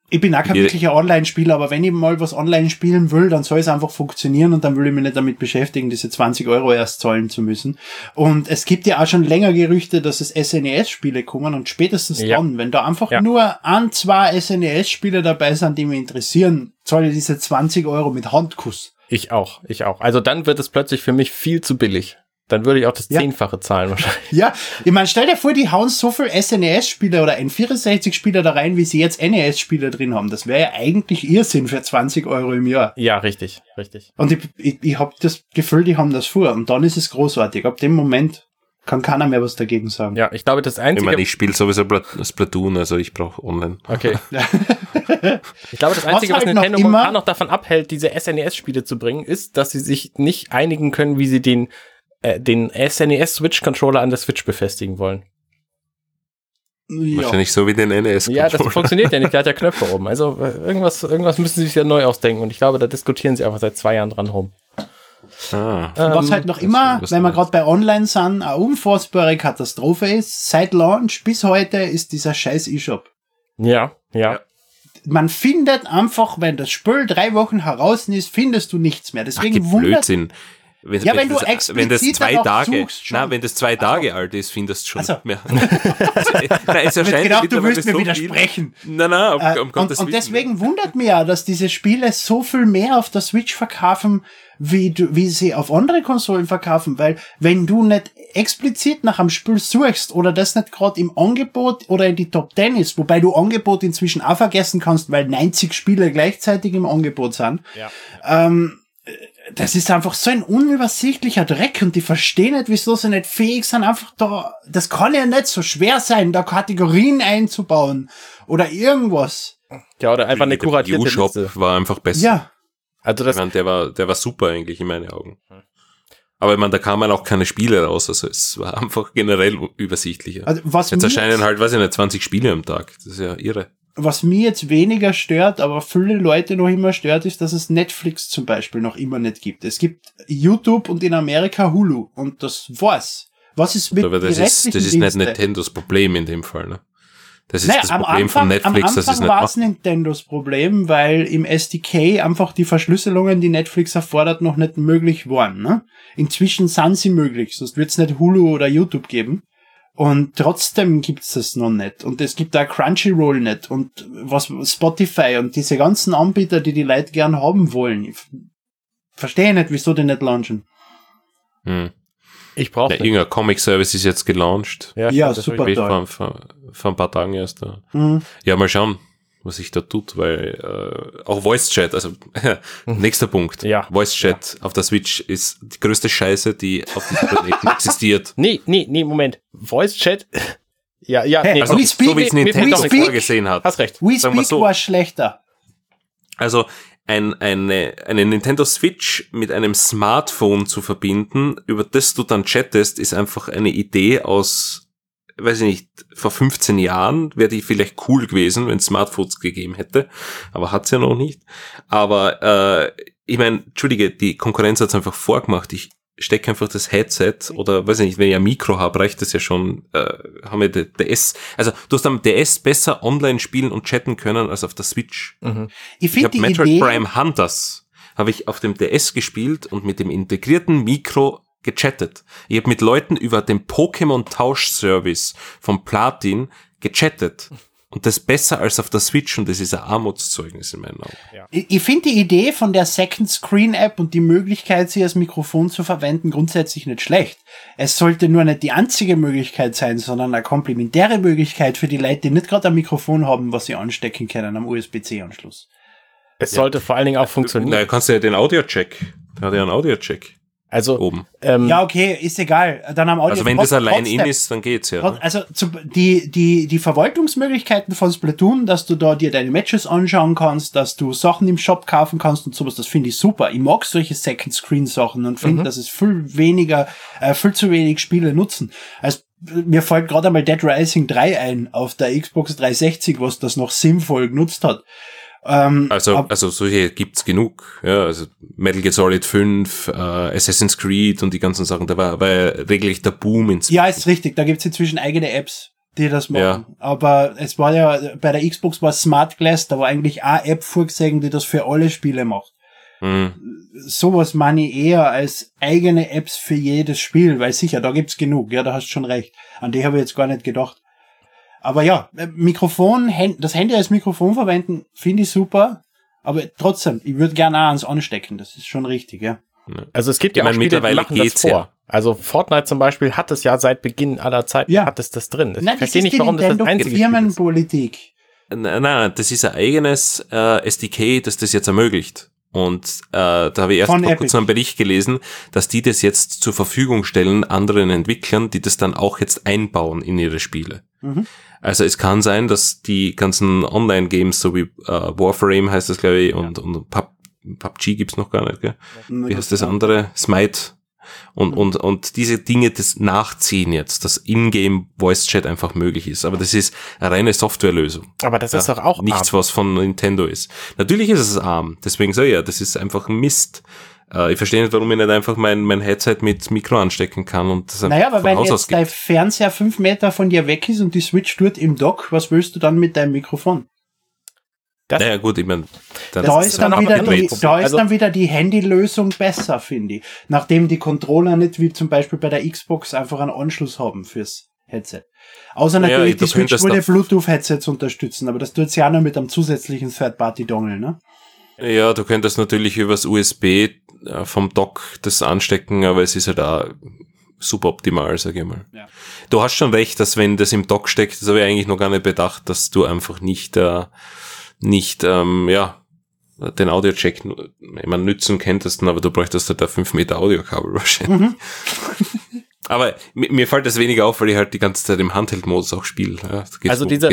Ich bin auch kein wirklicher Online-Spieler, aber wenn ich mal was online spielen will, dann soll es einfach funktionieren und dann will ich mich nicht damit beschäftigen, diese 20 Euro erst zahlen zu müssen. Und es gibt ja auch schon länger Gerüchte, dass es SNES-Spiele kommen und spätestens ja. dann, wenn da einfach ja. nur ein, zwei SNES-Spiele dabei sind, die mich interessieren, zahle ich diese 20 Euro mit Handkuss. Ich auch, ich auch. Also dann wird es plötzlich für mich viel zu billig. Dann würde ich auch das ja. Zehnfache zahlen wahrscheinlich. Ja, ich meine, stell dir vor, die hauen so viel SNES-Spieler oder N64-Spieler da rein, wie sie jetzt NES-Spieler drin haben. Das wäre ja eigentlich Irrsinn für 20 Euro im Jahr. Ja, richtig, richtig. Und ich, ich, ich habe das Gefühl, die haben das vor. Und dann ist es großartig. Ab dem Moment kann keiner mehr was dagegen sagen. Ja, ich glaube, das Einzige... Ich meine, ich spiele sowieso Splatoon, also ich brauche online. Okay. ich glaube, das Einzige, was, halt was Nintendo momentan noch davon abhält, diese SNES-Spiele zu bringen, ist, dass sie sich nicht einigen können, wie sie den, äh, den SNES Switch-Controller an der Switch befestigen wollen. Ja. Wahrscheinlich so wie den NES. -Controller. Ja, das funktioniert ja nicht. Der hat ja Knöpfe oben. Also äh, irgendwas, irgendwas müssen sie sich ja neu ausdenken. Und ich glaube, da diskutieren sie einfach seit zwei Jahren dran rum. Ah, was halt noch immer, wenn wir gerade bei Online sind, eine unfassbare Katastrophe ist. Seit Launch bis heute ist dieser scheiß E-Shop. Ja, ja. Man findet einfach, wenn das Spiel drei Wochen heraus ist, findest du nichts mehr. Deswegen Ach, Blödsinn. Wenn, ja, wenn, wenn du das, wenn das zwei Tage, na, wenn das zwei Tage alt ist, findest du schon also. mehr. also, nein, es erscheint genau, du willst mir so widersprechen. Nein, nein, um, um äh, und, und deswegen wundert mir ja, dass diese Spiele so viel mehr auf der Switch verkaufen, wie du, wie sie auf andere Konsolen verkaufen, weil wenn du nicht explizit nach einem Spiel suchst oder das nicht gerade im Angebot oder in die Top 10 ist, wobei du Angebot inzwischen auch vergessen kannst, weil 90 Spiele gleichzeitig im Angebot sind, ja. ähm, das ist einfach so ein unübersichtlicher Dreck und die verstehen nicht, wieso sie nicht fähig sind, einfach da, das kann ja nicht so schwer sein, da Kategorien einzubauen oder irgendwas. Ja, oder einfach eine kuratierte der shop war einfach besser. Ja. Also das ich meine, der war, der war super eigentlich in meinen Augen. Aber ich meine, da kamen auch keine Spiele raus, also es war einfach generell übersichtlicher. Also was jetzt erscheinen halt, weiß ich nicht, 20 Spiele am Tag. Das ist ja irre was mir jetzt weniger stört, aber viele Leute noch immer stört, ist, dass es Netflix zum Beispiel noch immer nicht gibt. Es gibt YouTube und in Amerika Hulu und das war's. Was ist mit Aber das ist, das ist nicht Nintendos Problem in dem Fall, ne? Das ist naja, das Problem Anfang, von Netflix, dass es nicht war es Nintendos Problem, weil im SDK einfach die Verschlüsselungen, die Netflix erfordert, noch nicht möglich waren. Ne? Inzwischen sind sie möglich, sonst wird es nicht Hulu oder YouTube geben. Und trotzdem gibt's das noch nicht. Und es gibt da Crunchyroll nicht. Und was Spotify und diese ganzen Anbieter, die die Leute gern haben wollen. Ich verstehe nicht, wieso die nicht launchen. Hm. Ich brauche Der Jünger Comic Service ist jetzt gelauncht. Ja, ja super toll. Vor, vor, vor, ein paar Tagen erst. Da. Mhm. Ja, mal schauen, was sich da tut, weil äh, auch Voice Chat, also nächster Punkt, Ja. Voice Chat auf der Switch ist die größte Scheiße, die auf diesem Planeten existiert. Nee, nee, nee, Moment. Voice Chat. ja, ja, Hey, nee. also speak- so wie es Nintendo vorgesehen hat. Hast recht. We Speak so. war schlechter. Also ein, eine, eine Nintendo Switch mit einem Smartphone zu verbinden, über das du dann chattest, ist einfach eine Idee aus, weiß ich nicht, vor 15 Jahren wäre die vielleicht cool gewesen, wenn es Smartphones gegeben hätte, aber hat's ja noch nicht. Aber äh, ich meine, entschuldige, die Konkurrenz hat's einfach vorgemacht. Ich stecke einfach das Headset oder weiß ich nicht, wenn ich ein Mikro habe, reicht das ja schon, äh, haben wir DS. Also du hast am DS besser online spielen und chatten können als auf der Switch. Mhm. Ich Ich habe Metroid Idee, Prime Hunters habe ich auf dem DS gespielt und mit dem integrierten Mikro gechattet. Ich habe mit Leuten über den Pokémon Tauschservice von Platin gechattet. Und das besser als auf der Switch und das ist ein Armutszeugnis in meinen Augen. ich, ich finde die Idee von der Second Screen App und die Möglichkeit, sie als Mikrofon zu verwenden, grundsätzlich nicht schlecht. Es sollte nur nicht die einzige Möglichkeit sein, sondern eine komplementäre Möglichkeit für die Leute, die nicht gerade ein Mikrofon haben, was sie anstecken können am USB-C-Anschluss. Es sollte vor allen Dingen auch funktionieren. Na, kannst du ja den Audio-Check. Der hat ja einen Audio-Check Also, oben. ähm, Ja, okay, ist egal. Dann am Audio Also wenn das allein in ist, dann geht's ja. Ne? Also zu, die, die, die Verwaltungsmöglichkeiten von Splatoon, dass du da dir deine Matches anschauen kannst, dass du Sachen im Shop kaufen kannst und sowas, das finde ich super. Ich mag solche Second Screen Sachen und finde, dass es viel weniger, äh, viel zu wenig Spiele nutzen. Also mir fällt gerade einmal Dead Rising 3 ein auf der Xbox 360, was das noch sinnvoll genutzt hat. Ähm, Also, ab- also solche gibt's genug. Ja, also Metal Gear Solid 5, äh, Assassin's Creed und die ganzen Sachen. Da war, war ja regelrecht der Boom ins Ja, ist richtig. Da gibt's inzwischen eigene Apps, die das machen. Ja. Aber es war ja, bei der Xbox war Smart Glass, da war eigentlich eine App vorgesehen, die das für alle Spiele macht. Mhm. Sowas meine ich eher als eigene Apps für jedes Spiel, weil sicher, da gibt's genug. Ja, da hast du schon recht. An die habe ich jetzt gar nicht gedacht. Aber ja, äh, Mikrofon, das Handy als Mikrofon verwenden, finde ich super. Aber trotzdem, ich würde gerne auch ans Anstecken. Das ist schon richtig, ja. also es gibt Ich ja auch Spiele, die mittlerweile machen das vor. ja. Also Fortnite zum Beispiel hat es ja seit Beginn aller Zeiten, Ja. hat es das drin. Ich Nein, das verstehe ist nicht, die warum das das Nintendo einzige ist. Firmenpolitik. Nein, nein, das ist ein eigenes äh, SDK, das das jetzt ermöglicht. Und äh, da habe ich erst Von vor kurzem einen Bericht gelesen, dass die das jetzt zur Verfügung stellen, anderen Entwicklern, die das dann auch jetzt einbauen in ihre Spiele. Mhm. Also es kann sein, dass die ganzen Online-Games, so wie äh, Warframe heißt das, glaube ich, und, und Pub, PUBG gibt's noch gar nicht, gell? Wie heißt das andere? Smite. Und, und, und diese Dinge das nachziehen jetzt, dass Ingame Voice Chat einfach möglich ist. Aber das ist eine reine Softwarelösung. Aber das ist Ja, doch auch nichts, arm. was von Nintendo ist. Natürlich ist es arm. Deswegen sage ich ja, das ist einfach ein Mist. Äh, ich verstehe nicht, warum ich nicht einfach mein, mein Headset mit Mikro anstecken kann und das Naja, aber von wenn Haus aus jetzt dein. Fernseher fünf Meter von dir weg ist und die Switch dort im Dock, was willst du dann mit deinem Mikrofon? Das, Naja, gut, ich meine, Da ist ist, dann wieder die, da ist Also- dann wieder die Handylösung besser, finde ich. Nachdem die Controller nicht wie zum Beispiel bei der Xbox einfach einen Anschluss haben fürs Headset. Außer Naja, natürlich, die Switch würde Bluetooth-Headsets unterstützen, aber das tut sie auch noch mit einem zusätzlichen Third-Party-Dongle, ne? Ja, du könntest natürlich übers USB vom Dock das anstecken, aber es ist halt auch suboptimal, sag ich mal. Ja. Du hast schon recht, dass wenn das im Dock steckt, das habe ich eigentlich noch gar nicht bedacht, dass du einfach nicht, äh, nicht, ähm, ja, den Audiocheck, ich meine, nützen könntest, aber du bräuchtest halt ein 5 Meter Audiokabel wahrscheinlich. Mhm. Aber mir, mir fällt das weniger auf, weil ich halt die ganze Zeit im Handheld-Modus auch spiele. Ja, Also diese-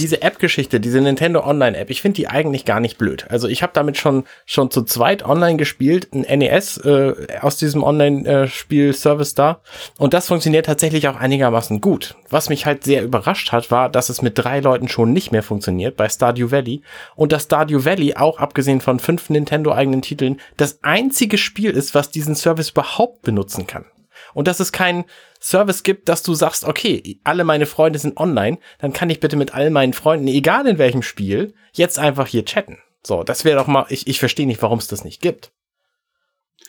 diese App-Geschichte, diese Nintendo Online-App, ich finde die eigentlich gar nicht blöd. Also ich habe damit schon schon zu zweit online gespielt, ein NES äh, aus diesem Online-Spiel-Service da. Und das funktioniert tatsächlich auch einigermaßen gut. Was mich halt sehr überrascht hat, war, dass es mit drei Leuten schon nicht mehr funktioniert bei Stardew Valley. Und dass Stardew Valley auch abgesehen von fünf Nintendo-eigenen Titeln das einzige Spiel ist, was diesen Service überhaupt benutzen kann. Und dass es keinen Service gibt, dass du sagst, okay, alle meine Freunde sind online, dann kann ich bitte mit all meinen Freunden, egal in welchem Spiel, jetzt einfach hier chatten. So, das wäre doch mal, ich, ich verstehe nicht, warum es das nicht gibt.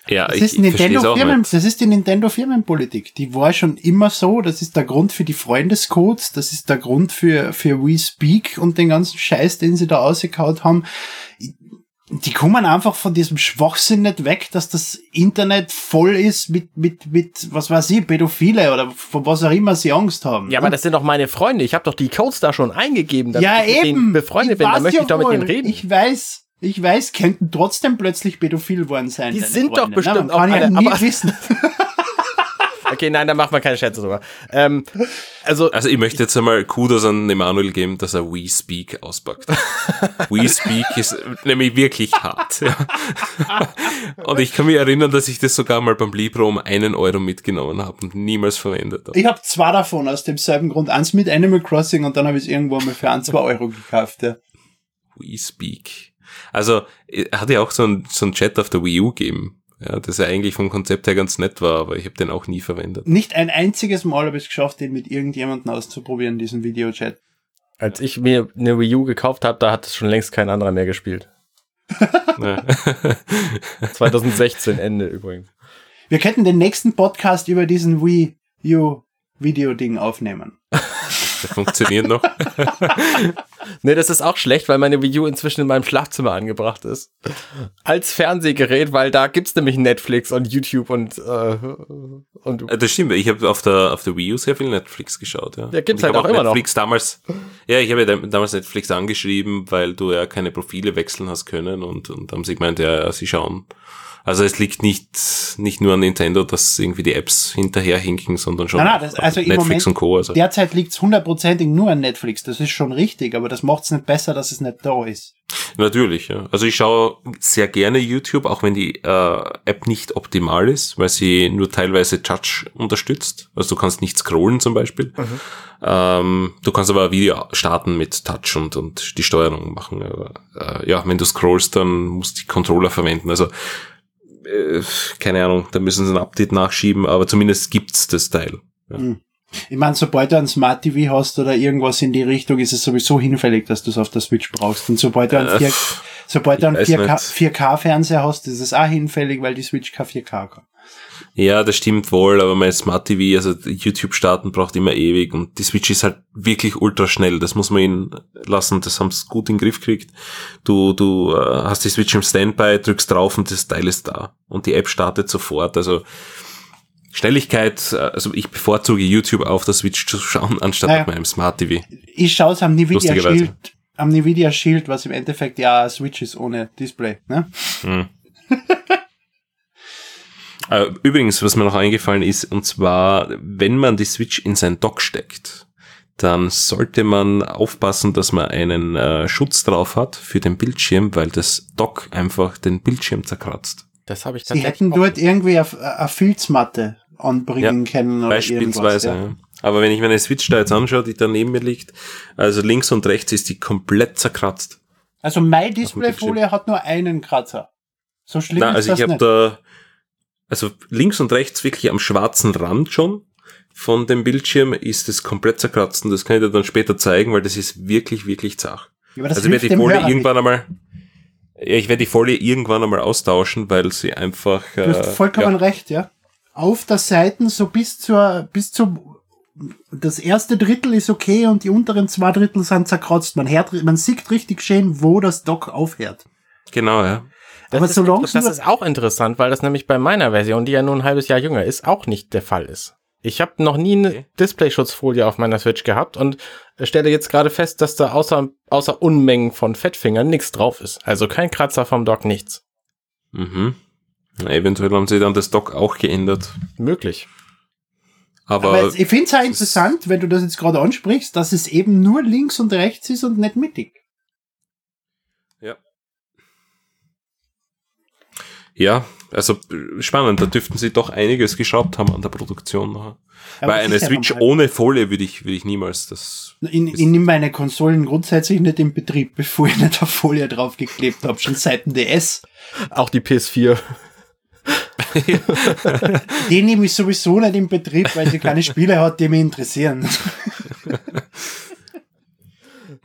ja, Das ich, ist, Nintendo auch Firmen, das ist die Nintendo Firmenpolitik. Die war schon immer so. Das ist der Grund für die Freundescodes. Das ist der Grund für, für We Speak und den ganzen Scheiß, den sie da ausgekaut haben. Die kommen einfach von diesem Schwachsinn nicht weg, dass das Internet voll ist mit, mit, mit, was weiß ich, Pädophile oder von was auch immer sie Angst haben. Ja, aber das sind doch meine Freunde. Ich habe doch die Codes da schon eingegeben, dass ja, ich mit eben. denen befreundet Ich bin. Da weiß möchte ja ich doch mit denen reden. Ich weiß, ich weiß, könnten trotzdem plötzlich pädophil worden sein. Die sind doch Freunde, bestimmt ne? Man kann auch ja alle, nie aber- wissen. Okay, nein, da macht man keine Scherze drüber. Ähm, also, Also ich möchte jetzt einmal Kudos an Emanuel geben, dass er We Speak auspackt. We Speak ist nämlich wirklich hart. Ja. Und ich kann mich erinnern, dass ich das sogar mal beim Libro um einen Euro mitgenommen habe und niemals verwendet habe. Ich habe zwei davon aus demselben Grund. Eins mit Animal Crossing und dann habe ich es irgendwo mal für ein, zwei Euro gekauft. Ja. We Speak. Also, er hat ja auch so einen so einen Chat auf der Wii U gegeben. Ja, das ja eigentlich vom Konzept her ganz nett war, aber ich habe den auch nie verwendet. Nicht ein einziges Mal habe ich es geschafft, den mit irgendjemandem auszuprobieren, diesen Videochat. als ich mir eine Wii U gekauft habe, da hat es schon längst kein anderer mehr gespielt. Ja. 2016 Ende übrigens. Wir könnten den nächsten Podcast über diesen Wii U Video-Ding aufnehmen. Der funktioniert noch. Nee, das ist auch schlecht, weil meine Wii U inzwischen in meinem Schlafzimmer angebracht ist. Als Fernsehgerät, weil da gibt's nämlich Netflix und YouTube und, äh, und Äh, Das stimmt, ich habe auf der, auf der Wii U sehr viel Netflix geschaut. Ja, Ja, gibt's ich halt hab auch immer noch. Netflix damals, ja, ich habe ja dam- damals Netflix angeschrieben, weil du ja keine Profile wechseln hast können und, und haben sie gemeint, ja, ja, sie schauen. Also es liegt nicht, nicht nur an Nintendo, dass irgendwie die Apps hinterherhinken, sondern schon Nein, nein, das- also Netflix Moment- und Co. Also. Derzeit liegt es hundertprozentig nur an Netflix. Das ist schon richtig, aber das macht es nicht besser, dass es nicht da ist. Natürlich, ja. Also ich schaue sehr gerne YouTube, auch wenn die äh, App nicht optimal ist, weil sie nur teilweise Touch unterstützt. Also du kannst nicht scrollen zum Beispiel. Ähm, du kannst aber ein Video starten mit Touch und, und die Steuerung machen. Aber, äh, ja, wenn du scrollst, dann musst du die Controller verwenden. Also äh, keine Ahnung, da müssen sie ein Update nachschieben, aber zumindest gibt's das Teil. Ich meine, sobald du ein Smart TV hast oder irgendwas in die Richtung, ist es sowieso hinfällig, dass du es auf der Switch brauchst. Und sobald du einen, Äh, 4, sobald du einen weiß 4K, nicht. 4K-Fernseher hast, ist es auch hinfällig, weil die Switch kein 4K kann. Ja, das stimmt wohl, aber mein Smart TV, also YouTube starten braucht immer ewig und die Switch ist halt wirklich ultra schnell. Das muss man ihnen lassen, das haben sie gut in den Griff gekriegt. Du, du äh, hast die Switch im Standby, drückst drauf und das Teil ist da. Und die App startet sofort. Also Schnelligkeit, äh, also ich bevorzuge YouTube auf der Switch zu schauen, anstatt Naja. auf meinem Smart TV. Ich schaue es am Nvidia. Shield, am Nvidia Shield, was im Endeffekt ja Switch ist ohne Display. Ne? Äh, Übrigens, was mir noch eingefallen ist, und zwar, wenn man die Switch in sein Dock steckt, dann sollte man aufpassen, dass man einen äh, Schutz drauf hat für den Bildschirm, weil das Dock einfach den Bildschirm zerkratzt. das habe ich Sie hätten dort irgendwie eine, eine Filzmatte anbringen können oder Beispielsweise. irgendwas. Ja. Aber wenn ich meine Switch da jetzt anschaue, die da neben mir liegt, also links und rechts ist die komplett zerkratzt. Also meine Displayfolie hat nur einen Kratzer. So schlimm Na, ist also das ich habe nicht. da, also links und rechts wirklich am schwarzen Rand schon von dem Bildschirm ist es komplett zerkratzt und das kann ich dir dann später zeigen, weil das ist wirklich, wirklich zart. Also ich werde die Folie Hörer irgendwann einmal, ja, ich werde die Folie irgendwann einmal austauschen, weil sie einfach, nicht. Du hast äh, vollkommen ja, recht, ja. Auf der Seite so bis zur, bis zum, das erste Drittel ist okay und die unteren zwei Drittel sind zerkratzt. Man hört, man sieht richtig schön, wo das Dock aufhört. genau, ja. Das, Aber ist, solange das ist auch interessant, weil das nämlich bei meiner Version, die ja nur ein halbes Jahr jünger ist, auch nicht der Fall ist. Ich habe noch nie eine. Displayschutzfolie auf meiner Switch gehabt und stelle jetzt gerade fest, dass da außer, außer Unmengen von Fettfingern nichts drauf ist. Also kein Kratzer vom Dock, nichts. Mhm. Na, eventuell haben sie dann das Dock auch geändert. Möglich. Aber, Aber ich finde es das ist- interessant, wenn du das jetzt gerade ansprichst, dass es eben nur links und rechts ist und nicht mittig. Ja. Ja, also spannend, da dürften sie doch einiges geschraubt haben an der Produktion nachher. Aber Weil eine Switch normal. ohne Folie würde ich, würde ich niemals das. Ich, ich nehme meine Konsolen grundsätzlich nicht in Betrieb, bevor ich nicht auf Folie draufgeklebt habe, schon seit dem DS. Auch die PS4. Die nehme ich sowieso nicht in Betrieb, weil sie keine Spiele hat, die mich interessieren.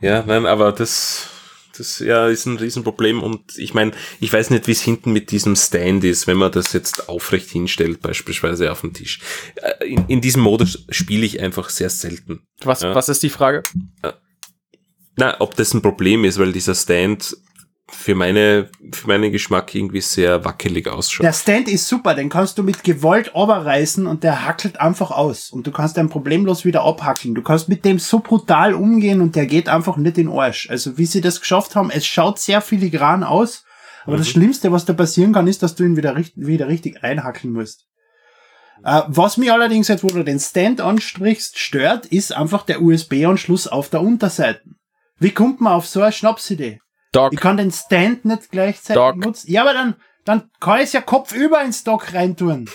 Ja, nein, aber das, das ja, ist ein Riesenproblem und ich meine, ich weiß nicht, wie es hinten mit diesem Stand ist, wenn man das jetzt aufrecht hinstellt, beispielsweise auf den Tisch. Äh, In, in diesem Modus spiele ich einfach sehr selten. Was, Ja. was ist die Frage? Na, ob das ein Problem ist, weil dieser Stand für meine, für meinen Geschmack irgendwie sehr wackelig ausschaut. Der Stand ist super, den kannst du mit Gewalt oberreißen und der hackelt einfach aus und du kannst den problemlos wieder abhackeln. Du kannst mit dem so brutal umgehen und der geht einfach nicht in den Arsch. Also wie sie das geschafft haben, es schaut sehr filigran aus, aber mhm. das Schlimmste, was da passieren kann, ist, dass du ihn wieder, wieder richtig reinhackeln musst. Uh, was mich allerdings jetzt, wo du den Stand ansprichst, stört, ist einfach der USB-Anschluss auf der Unterseite. Wie kommt man auf so eine Schnapsidee? Dock. Ich kann den Stand nicht gleichzeitig Dock. nutzen. Ja, aber dann, dann kann ich es ja kopfüber ins Dock reintun.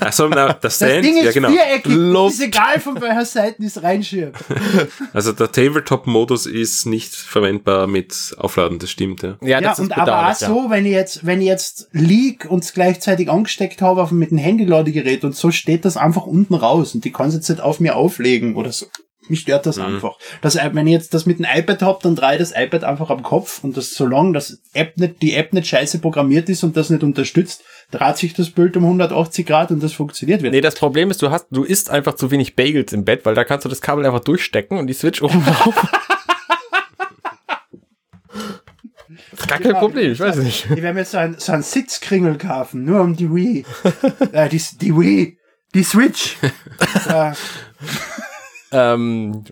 Achso, na, der Stand, das Ding ist ja, genau. viereckig, Lob. ist egal von welcher Seite es reinschiebt. Also der Tabletop-Modus ist nicht verwendbar mit Aufladen, das stimmt, ja. Ja, ja und aber auch so, wenn ich jetzt, wenn ich jetzt lieg und es gleichzeitig angesteckt habe auf, mit dem Handyladegerät und so steht das einfach unten raus und die kann es jetzt nicht auf mir auflegen oder so. Mich stört das mhm. einfach. Das, wenn ich jetzt das mit dem iPad hab, dann drehe ich das iPad einfach am Kopf und das, solange das App nicht, die App nicht scheiße programmiert ist und das nicht unterstützt, dreht sich das Bild um 180 Grad und das funktioniert wieder. Nee, das Problem ist, du hast, du isst einfach zu wenig Bagels im Bett, weil da kannst du das Kabel einfach durchstecken und die Switch oben drauf. Das ist gar kein genau, Problem, ich weiß nicht. Ich werde mir jetzt so einen, so einen Sitzkringel kaufen, nur um die Wii. äh, die, die Wii, die Switch. äh, ähm,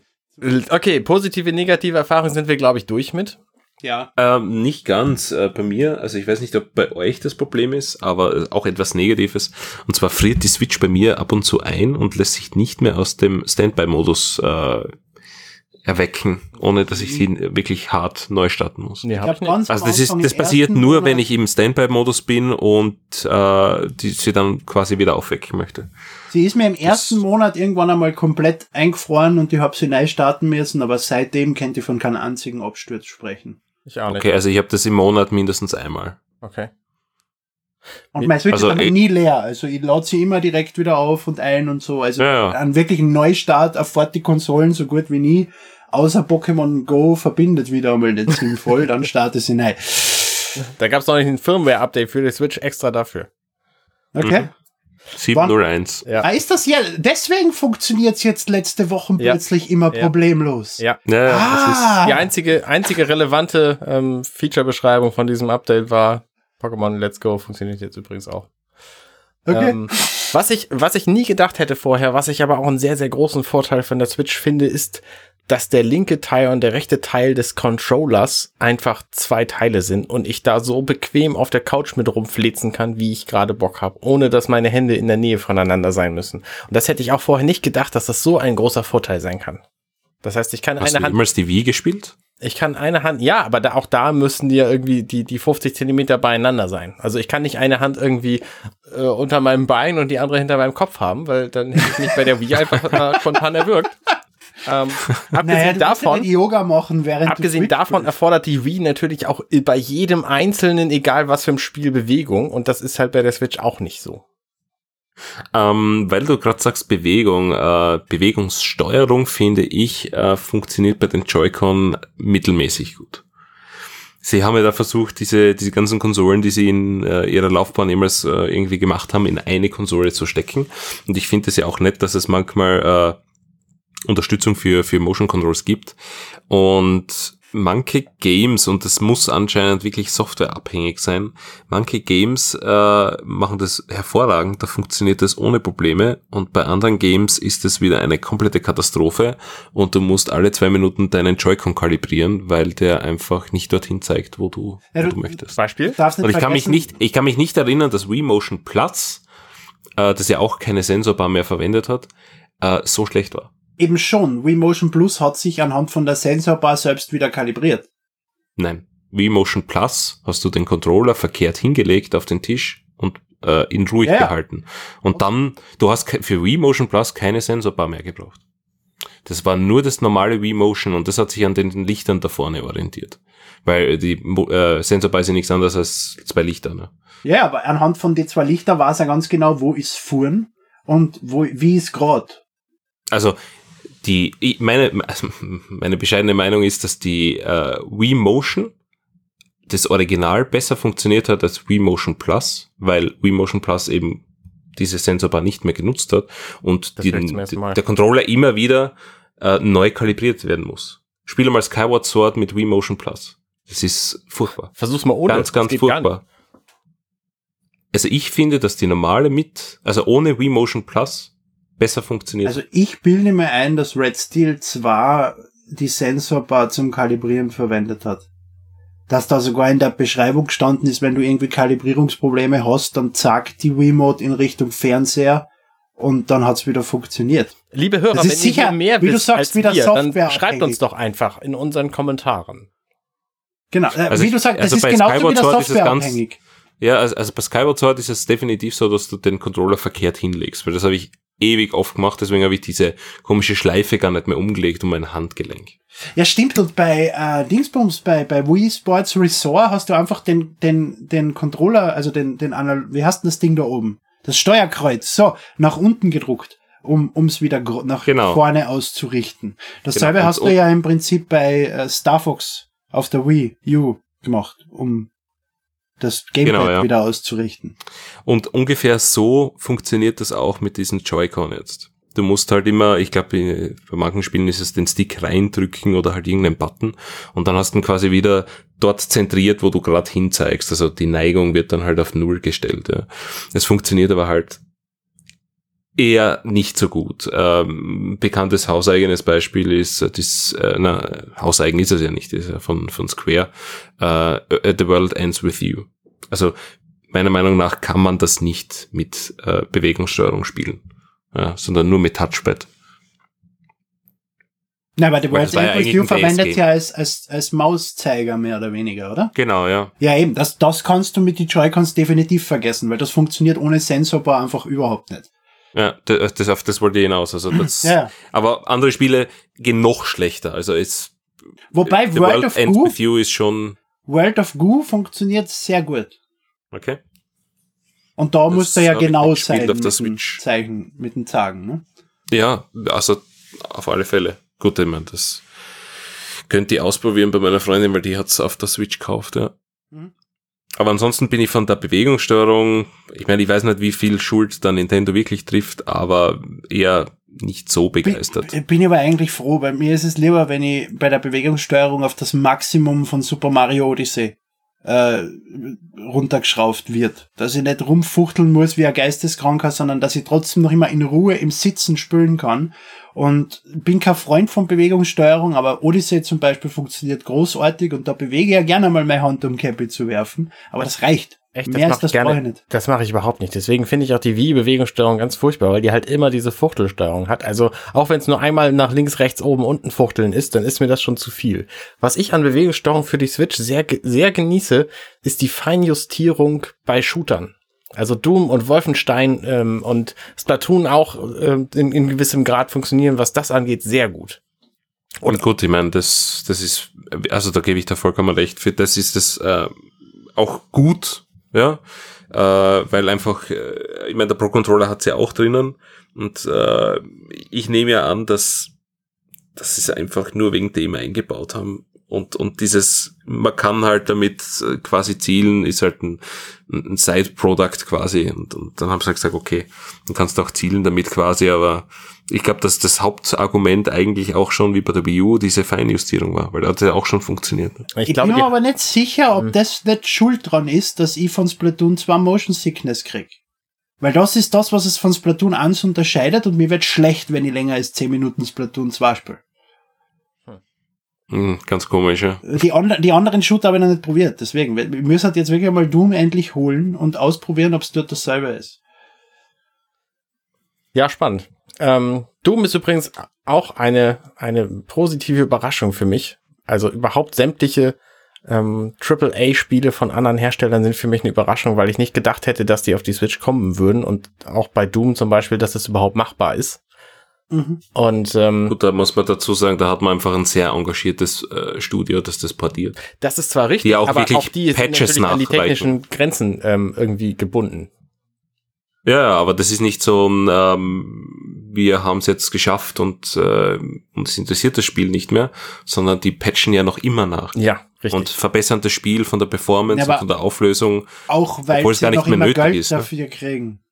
okay, positive, negative Erfahrungen sind wir, glaube ich, durch mit. Ja. Ähm, nicht ganz äh, bei mir. Also ich weiß nicht, ob bei euch das Problem ist, aber auch etwas Negatives. Und zwar friert die Switch bei mir ab und zu ein und lässt sich nicht mehr aus dem Standby-Modus äh, erwecken, ohne dass ich sie wirklich hart neu starten muss. Nee, hab ich nicht. Also das ist, das passiert nur, wenn ich im Standby-Modus bin und äh, die sie dann quasi wieder aufwecken möchte. Sie ist mir im ersten das Monat irgendwann einmal komplett eingefroren und ich habe sie neu starten müssen, aber seitdem kennt ihr von keinem einzigen Absturz sprechen. Ich auch nicht. Okay, also ich habe das im Monat mindestens einmal. Okay. Und mein Switch also, ist nie leer. Also ich lade sie immer direkt wieder auf und ein und so. Also ja, ja. einen wirklichen Neustart erfahrt die Konsolen so gut wie nie außer Pokémon Go verbindet wieder einmal nicht sinnvoll, dann startet sie neu. Da gab es noch nicht ein Firmware-Update für die Switch extra dafür. Okay. Mhm. 701. Ja. Ah, ist das ja, deswegen funktioniert es jetzt letzte Woche ja. plötzlich immer ja. problemlos. Ja, ja ah. das ist die einzige, einzige relevante ähm, Feature-Beschreibung von diesem Update war Pokémon Let's Go funktioniert jetzt übrigens auch. Okay. Ähm, was ich, was ich nie gedacht hätte vorher, was ich aber auch einen sehr, sehr großen Vorteil von der Switch finde, ist, dass der linke Teil und der rechte Teil des Controllers einfach zwei Teile sind und ich da so bequem auf der Couch mit rumflitzen kann, wie ich gerade Bock habe, ohne dass meine Hände in der Nähe voneinander sein müssen. Und das hätte ich auch vorher nicht gedacht, dass das so ein großer Vorteil sein kann. Das heißt, ich kann Hast eine du Hand. die Wii gespielt? Ich kann eine Hand, ja, aber da, auch da müssen die ja irgendwie die, die 50 Zentimeter beieinander sein. Also ich kann nicht eine Hand irgendwie äh, unter meinem Bein und die andere hinter meinem Kopf haben, weil dann hätte ich mich bei der Wii einfach äh, spontan erwürgt. Ähm, abgesehen naja, davon, Yoga machen, während abgesehen davon bist. erfordert die Wii natürlich auch bei jedem einzelnen, egal was für ein Spiel, Bewegung. Und das ist halt bei der Switch auch nicht so. Ähm, weil du gerade sagst Bewegung, äh, Bewegungssteuerung finde ich äh, funktioniert bei den Joy-Con mittelmäßig gut. Sie haben ja da versucht, diese, diese ganzen Konsolen, die sie in äh, ihrer Laufbahn jemals äh, irgendwie gemacht haben, in eine Konsole zu stecken. Und ich finde es ja auch nett, dass es manchmal äh, Unterstützung für, für Motion Controls gibt. Und manche Games, und das muss anscheinend wirklich softwareabhängig sein, manche Games äh, machen das hervorragend, da funktioniert das ohne Probleme und bei anderen Games ist es wieder eine komplette Katastrophe und du musst alle zwei Minuten deinen Joy-Con kalibrieren, weil der einfach nicht dorthin zeigt, wo du, ja, wo du, möchtest. Beispiel? Und ich kann mich nicht, ich kann mich nicht erinnern, dass Wii Motion Plus, äh, das ja auch keine Sensorbar mehr verwendet hat, äh, so schlecht war. Eben schon. Wii Motion Plus hat sich anhand von der Sensorbar selbst wieder kalibriert. Nein. Wii Motion Plus hast du den Controller verkehrt hingelegt auf den Tisch und äh, ihn ruhig ja, gehalten. Und dann, du hast für Wii Motion Plus keine Sensorbar mehr gebraucht. Das war nur das normale Wii Motion und das hat sich an den Lichtern da vorne orientiert. Weil die äh, Sensorbar ist ja nichts anderes als zwei Lichter. Ne? Ja, aber anhand von den zwei Lichter weiß er ganz genau, wo ist Fuhren und wo, wie ist grad. Also die, meine, also meine bescheidene Meinung ist, dass die äh, Wii Motion das Original besser funktioniert hat als Wii Motion Plus, weil Wii Motion Plus eben diese Sensorbar nicht mehr genutzt hat und die, der Controller immer wieder äh, neu kalibriert werden muss. Spiele mal Skyward Sword mit Wii Motion Plus. Das ist furchtbar. Versuch's mal ohne. ganz, ganz furchtbar. Also ich finde, dass die normale mit, also ohne Wii Motion Plus besser funktioniert. Also ich bilde mir ein, dass Red Steel 2 die Sensorbar zum Kalibrieren verwendet hat. Dass da sogar in der Beschreibung gestanden ist, wenn du irgendwie Kalibrierungsprobleme hast, dann zack die Wiimote in Richtung Fernseher und dann hat's wieder funktioniert. Liebe Hörer, Das wenn ist ihr sicher, mehr wie du wisst sagst, als wieder wir, dann Software schreibt uns doch einfach in unseren Kommentaren. Genau, äh, Also wie ich- du sagst, also das bei ist genauso Skyward wieder Sword ist es ganz- softwareabhängig. Ja, also, also bei Skyward Sword ist es definitiv so, dass du den Controller verkehrt hinlegst, weil das habe ich ewig oft gemacht, deswegen habe ich diese komische Schleife gar nicht mehr umgelegt um mein Handgelenk. Ja, stimmt. Und bei äh, Dingsbums, bei, bei Wii Sports Resort hast du einfach den, den, den Controller, also den, den Anal wie heißt denn das Ding da oben? Das Steuerkreuz, so, nach unten gedruckt, um ums wieder nach Genau. vorne auszurichten. Dasselbe Genau, hast du ja im Prinzip bei äh, Star Fox auf der Wii U gemacht, um das Gamepad Genau, ja. wieder auszurichten. Und ungefähr so funktioniert das auch mit diesem Joy-Con jetzt. Du musst halt immer, ich glaube, bei manchen Spielen ist es den Stick reindrücken oder halt irgendeinen Button und dann hast du ihn quasi wieder dort zentriert, wo du gerade hinzeigst. Also die Neigung wird dann halt auf Null gestellt. Ja. Es funktioniert aber halt eher nicht so gut. Ähm, bekanntes hauseigenes Beispiel ist äh, das, äh, na, hauseigen ist es ja nicht, ist ja von, von Square, äh, The World Ends With You. Also meiner Meinung nach kann man das nicht mit äh, Bewegungssteuerung spielen, ja, sondern nur mit Touchpad. Na, aber The World das war ja End With You verwendet ja als, als, als Mauszeiger mehr oder weniger, oder? Genau, ja. Ja, eben, das, das kannst du mit die Joy-Cons definitiv vergessen, weil das funktioniert ohne Sensorbar einfach überhaupt nicht. Ja, das, das, auf das wollte ich hinaus. Also das, Ja. Aber andere Spiele gehen noch schlechter. Also es, Wobei World World of Ends Goo, With You ist schon, World of Goo funktioniert sehr gut. okay. Und da Das musst du ja genau sein mit dem. Zeichen, mit dem Zagen, ne? Ja, also auf alle Fälle. Gut, ich meine, das könnte ich ausprobieren bei meiner Freundin, weil die hat's auf der Switch gekauft, ja. Aber ansonsten bin ich von der Bewegungssteuerung, ich meine, ich weiß nicht, wie viel Schuld da Nintendo wirklich trifft, aber eher nicht so begeistert. Bin, bin ich aber eigentlich froh, weil mir ist es lieber, wenn ich bei der Bewegungssteuerung auf das Maximum von Super Mario Odyssey äh, runtergeschraubt wird. Dass ich nicht rumfuchteln muss wie ein Geisteskranker, sondern dass ich trotzdem noch immer in Ruhe im Sitzen spülen kann. Und bin kein Freund von Bewegungssteuerung, aber Odyssey zum Beispiel funktioniert großartig und da bewege ich ja gerne mal meine Hand, um Cappy zu werfen. Aber das reicht. Echt, Mehr mach als das ich brauche ich nicht. Das mache ich überhaupt nicht. Deswegen finde ich auch die Wii-Bewegungssteuerung ganz furchtbar, weil die halt immer diese Fuchtelsteuerung hat. Also auch wenn es nur einmal nach links, rechts, oben, unten fuchteln ist, dann ist mir das schon zu viel. Was ich an Bewegungssteuerung für die Switch sehr, sehr genieße, ist die Feinjustierung bei Shootern. Also Doom und Wolfenstein ähm, und Splatoon auch ähm, in, in gewissem Grad funktionieren, was das angeht, sehr gut. Und gut, ich meine, das, das ist, also da gebe ich da vollkommen recht. Für das ist das äh, auch gut, ja, äh, weil einfach, äh, ich meine, der Pro Controller hat's ja auch drinnen und äh, ich nehme ja an, dass, dass sie es einfach nur wegen dem eingebaut haben. Und, und dieses, man kann halt damit äh, quasi zielen, ist halt ein, ein Side-Product quasi. Und, und dann haben sie halt gesagt, okay, dann kannst du auch zielen damit quasi, aber ich glaube, dass das Hauptargument eigentlich auch schon wie bei der Wii U diese Feinjustierung war, weil das hat ja auch schon funktioniert. Ich, Ich, glaube, bin mir aber nicht sicher, ob das nicht schuld dran ist, dass ich von Splatoon 2 Motion Sickness krieg. Weil das ist das, was es von Splatoon 1 unterscheidet und mir wird schlecht, wenn ich länger als 10 Minuten Splatoon 2 spiele. Hm, ganz komisch, ja. Die, andre, die anderen Shooter habe ich noch nicht probiert, deswegen. Wir müssen halt jetzt wirklich mal Doom endlich holen und ausprobieren, ob es dort dasselbe ist. Ja, spannend. Ähm, Doom ist übrigens auch eine, eine positive Überraschung für mich. Also überhaupt sämtliche ähm, AAA-Spiele von anderen Herstellern sind für mich eine Überraschung, weil ich nicht gedacht hätte, dass die auf die Switch kommen würden und auch bei Doom zum Beispiel, dass es überhaupt machbar ist. Mhm. Und ähm, Gut, da muss man dazu sagen, da hat man einfach ein sehr engagiertes äh, Studio, das das portiert. das ist zwar richtig, Die auch aber wirklich auch die sind Patches natürlich an die technischen Grenzen ähm, irgendwie gebunden. Ja, aber das ist nicht so ein, ähm, wir haben es jetzt geschafft und äh, uns interessiert das Spiel nicht mehr, sondern die patchen ja noch immer nach. Ja, richtig. Und verbessern das Spiel von der Performance Ja, und von der Auflösung. Auch weil Obwohl es gar nicht noch mehr immer nötig Geld ist, ne? dafür kriegen.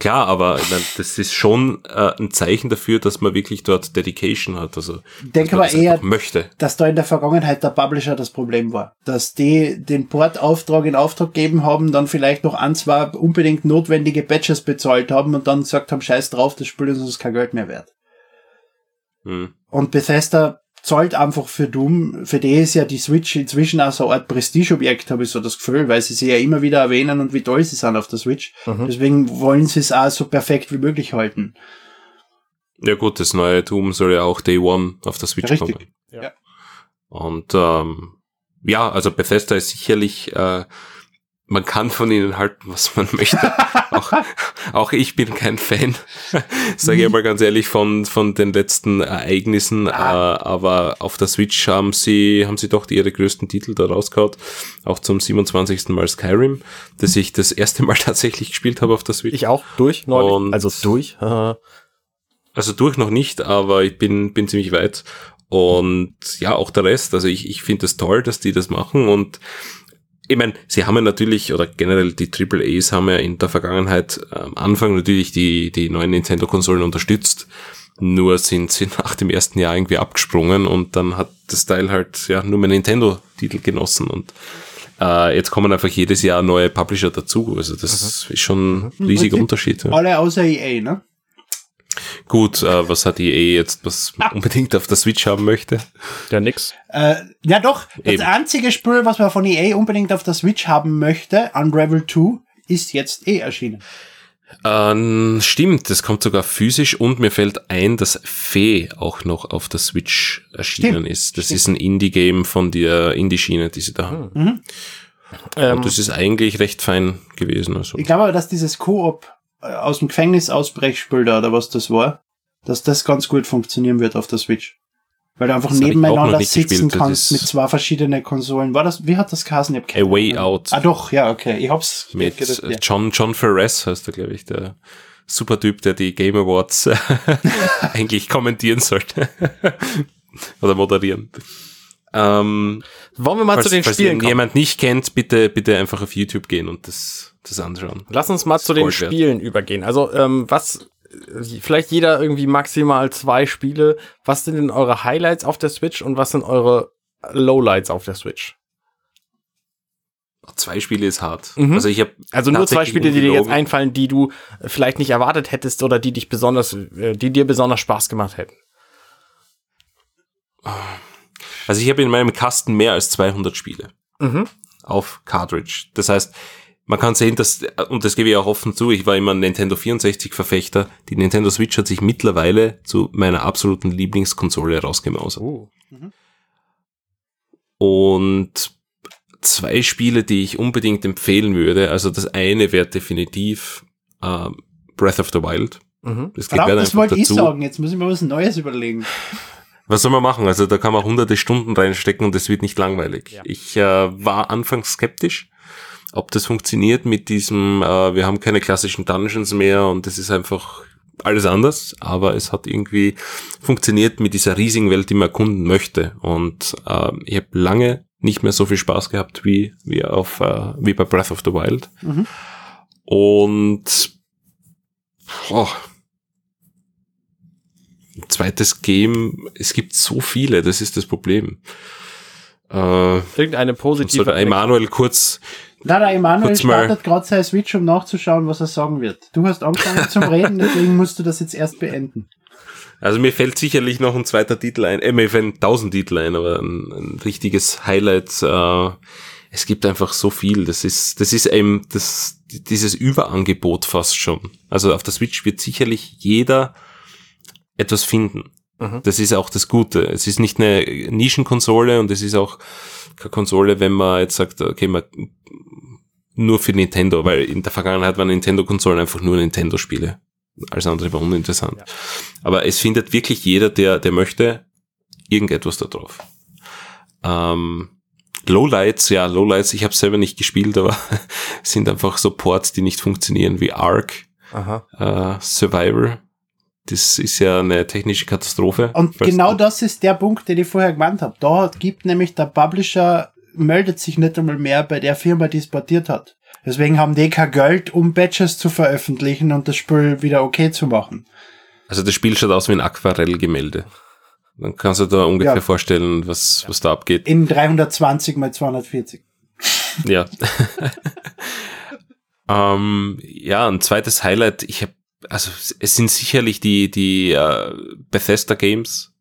Klar, aber ich mein, das ist schon äh, ein Zeichen dafür, dass man wirklich dort Dedication hat. Also Ich denke aber eher, möchte. dass da in der Vergangenheit der Publisher das Problem war. Dass die den Portauftrag in Auftrag gegeben haben, dann vielleicht noch ein, zwei unbedingt notwendige Patches bezahlt haben und dann gesagt haben, scheiß drauf, das Spiel ist uns kein Geld mehr wert. Hm. Und Bethesda zahlt einfach für Doom, für die ist ja die Switch inzwischen auch so eine Art Prestigeobjekt, habe ich so das Gefühl, weil sie sie ja immer wieder erwähnen und wie toll sie sind auf der Switch. Mhm. Deswegen wollen sie es auch so perfekt wie möglich halten. Ja gut, das neue Doom soll ja auch Day One auf der Switch Richtig. kommen. Ja. Und ähm, ja, also Bethesda ist sicherlich, äh, man kann von ihnen halten, was man möchte. auch, auch ich bin kein Fan, sage ich mal ganz ehrlich, von, von den letzten Ereignissen. Äh, aber auf der Switch haben sie, haben sie doch ihre größten Titel da rausgehauen. Auch zum 27. Mal Skyrim, das ich das erste Mal tatsächlich gespielt habe auf der Switch. Ich auch durch, neulich. Und- also durch. Also durch noch nicht, aber ich bin, bin ziemlich weit. Und ja, auch der Rest. Also ich, ich finde es toll, dass die das machen. Und ich meine, sie haben ja natürlich, oder generell die AAAs haben ja in der Vergangenheit am Anfang natürlich die, die neuen Nintendo-Konsolen unterstützt. Nur sind sie nach dem ersten Jahr irgendwie abgesprungen und dann hat das Teil halt ja nur mehr Nintendo-Titel genossen. Und äh, jetzt kommen einfach jedes Jahr neue Publisher dazu. Also das ist schon ein riesiger Prinzip Unterschied. Ja. Alle außer EA, ne? Gut, äh, was hat EA jetzt, was man unbedingt auf der Switch haben möchte? ja, nix. Äh, ja doch, das Eben. einzige Spiel, was man von EA unbedingt auf der Switch haben möchte, Unravel 2, ist jetzt eh erschienen. Ähm, stimmt, das kommt sogar physisch und mir fällt ein, dass Fee auch noch auf der Switch erschienen Stimmt, ist. Das stimmt. ist ein Indie-Game von der Indie-Schiene, die sie da haben. Ähm, Und das ist eigentlich recht fein gewesen. Also. Ich glaube aber, dass dieses Koop aus dem Gefängnis ausbrechspiel da, oder was das war, dass das ganz gut funktionieren wird auf der Switch. Weil du einfach Das nebeneinander sitzen gespielt, kannst mit zwei verschiedenen Konsolen. War das, wie hat das geheißen? Ich A Way. Out. Ah doch, ja, okay. Ich hab's mit gedacht, äh, ja. John, John Ferres heißt er, glaube ich, der Supertyp, der die Game Awards äh, eigentlich kommentieren sollte. Oder moderieren. Ähm, wollen wir mal falls, zu den falls Spielen kommen? jemand nicht kennt, bitte, bitte einfach auf YouTube gehen und das, das anschauen. Lass uns mal zu den wert. Spielen übergehen. Also, ähm, was, vielleicht jeder irgendwie maximal zwei Spiele. Was sind denn eure Highlights auf der Switch und was sind eure Lowlights auf der Switch? Zwei Spiele ist hart. Mhm. Also ich habe Also nur zwei Spiele, die dir jetzt einfallen, die du vielleicht nicht erwartet hättest oder die dich besonders, äh, die dir besonders Spaß gemacht hätten. Also ich habe in meinem Kasten mehr als 200 Spiele Mhm. auf Cartridge. Das heißt, man kann sehen, dass, und das gebe ich auch offen zu, ich war immer ein Nintendo 64 Verfechter. Die Nintendo Switch hat sich mittlerweile zu meiner absoluten Lieblingskonsole rausgemausert. Uh. Und zwei Spiele, die ich unbedingt empfehlen würde. Also das eine wäre definitiv ähm, Breath of the Wild. Mhm. Das Verdammt, das wollte ich dazu. sagen. Jetzt muss ich mir was Neues überlegen. Was soll man machen? Also da kann man hunderte Stunden reinstecken und es wird nicht langweilig. Ja. Ich äh, war anfangs skeptisch, ob das funktioniert mit diesem, äh, wir haben keine klassischen Dungeons mehr und es ist einfach alles anders, aber es hat irgendwie funktioniert mit dieser riesigen Welt, die man erkunden möchte. Und äh, ich habe lange nicht mehr so viel Spaß gehabt wie, wie, auf, äh, wie bei Breath of the Wild. Mhm. Und oh, zweites Game, es gibt so viele, das ist das Problem. Äh, Irgendeine positive. der Emanuel kurz, Da der Emanuel startet gerade seine Switch, um nachzuschauen, was er sagen wird. Du hast angefangen zum Reden, deswegen musst du das jetzt erst beenden. also mir fällt sicherlich noch ein zweiter Titel ein, äh, mir fällt tausend Titel ein, aber ein, ein richtiges Highlight, äh, es gibt einfach so viel, das ist, das ist eben das, dieses Überangebot fast schon. Also auf der Switch wird sicherlich jeder etwas finden. Mhm. Das ist auch das Gute. Es ist nicht eine Nischenkonsole und es ist auch keine Konsole, wenn man jetzt sagt, okay, man nur für Nintendo, weil in der Vergangenheit waren Nintendo-Konsolen einfach nur Nintendo-Spiele. Alles andere war uninteressant. Ja. Aber es findet wirklich jeder, der, der möchte, irgendetwas da drauf. Ähm, Lowlights, ja, Lowlights, ich habe selber nicht gespielt, aber sind einfach so Ports, die nicht funktionieren, wie Ark, Aha. äh, Survivor. Das ist ja eine technische Katastrophe. Und genau du- das ist der Punkt, den ich vorher gemeint habe. Da gibt nämlich der Publisher meldet sich nicht einmal mehr bei der Firma, die es portiert hat. Deswegen haben die kein Geld, um Patches zu veröffentlichen und das Spiel wieder okay zu machen. Also das Spiel schaut aus wie ein Aquarellgemälde. Dann kannst du da ungefähr Ja. vorstellen, was, was da abgeht. In 320 mal 240. Ja. ähm, ja, ein zweites Highlight, ich habe, also es sind sicherlich die, die äh, Bethesda Games,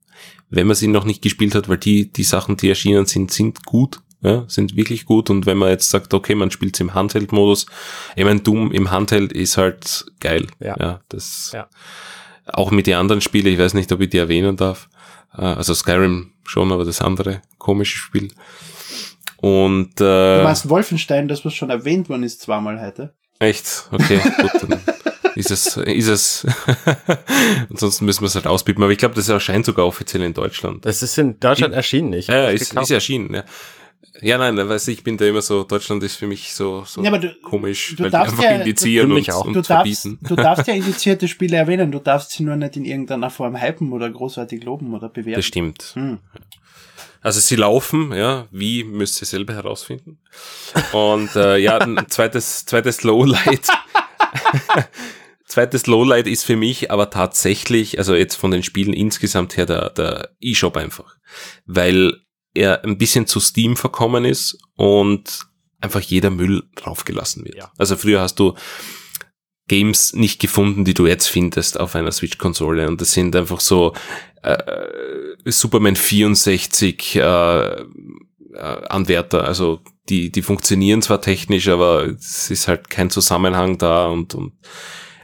wenn man sie noch nicht gespielt hat, weil die, die Sachen, die erschienen sind, sind gut. Ja, sind wirklich gut und wenn man jetzt sagt, okay, man spielt im Handheld-Modus, ich meine, Doom im Handheld ist halt geil. Ja. ja das Ja. auch mit den anderen Spielen, ich weiß nicht, ob ich die erwähnen darf. Äh, Also Skyrim schon, aber das andere komische Spiel. Und Du äh, meinst Wolfenstein, das was schon erwähnt worden ist zweimal heute. Echt? Okay, gut, dann ist es, ist es. Ansonsten müssen wir es halt ausbieten. Aber ich glaube, das erscheint sogar offiziell in Deutschland. Das ist in Deutschland erschienen, nicht? Ja, ja, ist, ist erschienen, ja. Ja, nein, weiß ich, ich bin da immer so, Deutschland ist für mich so, so Ja, aber du- komisch, du weil darfst die einfach ja- indizieren du- und, mich auch. und Du darfst, verbieten. du darfst ja indizierte Spiele erwähnen, du darfst sie nur nicht in irgendeiner Form hypen oder großartig loben oder bewerten. Das stimmt. Hm. Also sie laufen, ja, wie müsst ihr selber herausfinden. Und äh, ja, ein zweites, zweites Lowlight. zweites Lowlight ist für mich aber tatsächlich, also jetzt von den Spielen insgesamt her, der, der E-Shop einfach. Weil er ein bisschen zu Steam verkommen ist und einfach jeder Müll draufgelassen wird. Ja. Also früher hast du Games nicht gefunden, die du jetzt findest auf einer Switch-Konsole. Und das sind einfach so äh, Superman 64 äh, äh, Anwärter. Also die, die funktionieren zwar technisch, aber es ist halt kein Zusammenhang da und, und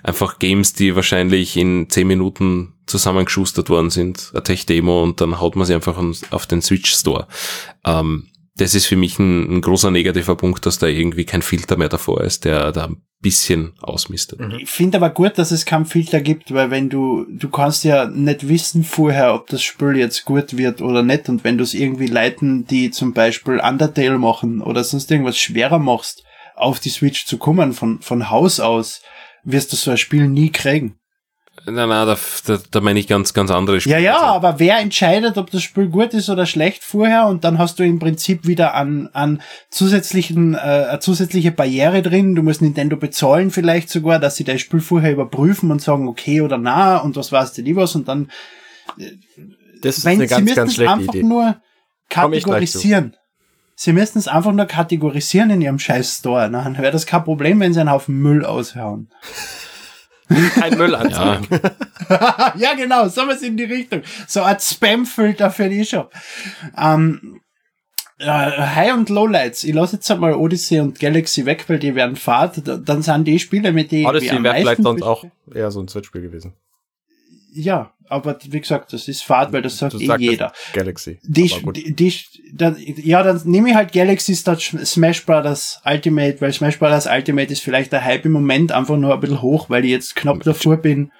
einfach Games, die wahrscheinlich in 10 Minuten zusammengeschustert worden sind, eine Tech-Demo und dann haut man sie einfach auf den Switch Store. Ähm, das ist für mich ein, ein großer negativer Punkt, dass da irgendwie kein Filter mehr davor ist, der da ein bisschen ausmistet. Ich finde aber gut, dass es keinen Filter gibt, weil wenn du, du kannst ja nicht wissen vorher, ob das Spiel jetzt gut wird oder nicht. Und wenn du es irgendwie leiten, die zum Beispiel Undertale machen oder sonst irgendwas schwerer machst, auf die Switch zu kommen von, von Haus aus, wirst du so ein Spiel nie kriegen. Nein, nein, da, da, da meine ich ganz, ganz andere Ja, ja, Also, aber wer entscheidet, ob das Spiel gut ist oder schlecht vorher und dann hast du im Prinzip wieder an, an zusätzlichen, äh, eine zusätzliche Barriere drin. Du musst Nintendo bezahlen vielleicht sogar, dass sie dein Spiel vorher überprüfen und sagen okay oder na und was weißt du was und dann, Das ist wenn eine sie ganz, müssen ganz es schlechte einfach Idee. nur Komm ich gleich kategorisieren. Sie müssten es einfach nur kategorisieren in ihrem scheiß Store. Dann wäre das kein Problem, wenn sie einen Haufen Müll aushauen. Kein Müll anzeigen. Ja, ja, genau, so was in die Richtung. So ein Spam-Filter für die Shop. Ähm, äh, High- und Lowlights. Ich lasse jetzt einmal Odyssey und Galaxy weg, weil die werden fad. Da- Dann sind die Spiele, mit denen ich Odyssey am wäre vielleicht sonst auch eher so ein Switch-Spiel gewesen. Ja, aber wie gesagt, das ist fad, weil das sagt Du eh sagtest jeder. Galaxy. Die, die, die, dann, ja, dann nehme ich halt Galaxy statt Smash Brothers Ultimate, weil Smash Brothers Ultimate ist vielleicht der Hype im Moment einfach nur ein bisschen hoch, weil ich jetzt knapp davor bin.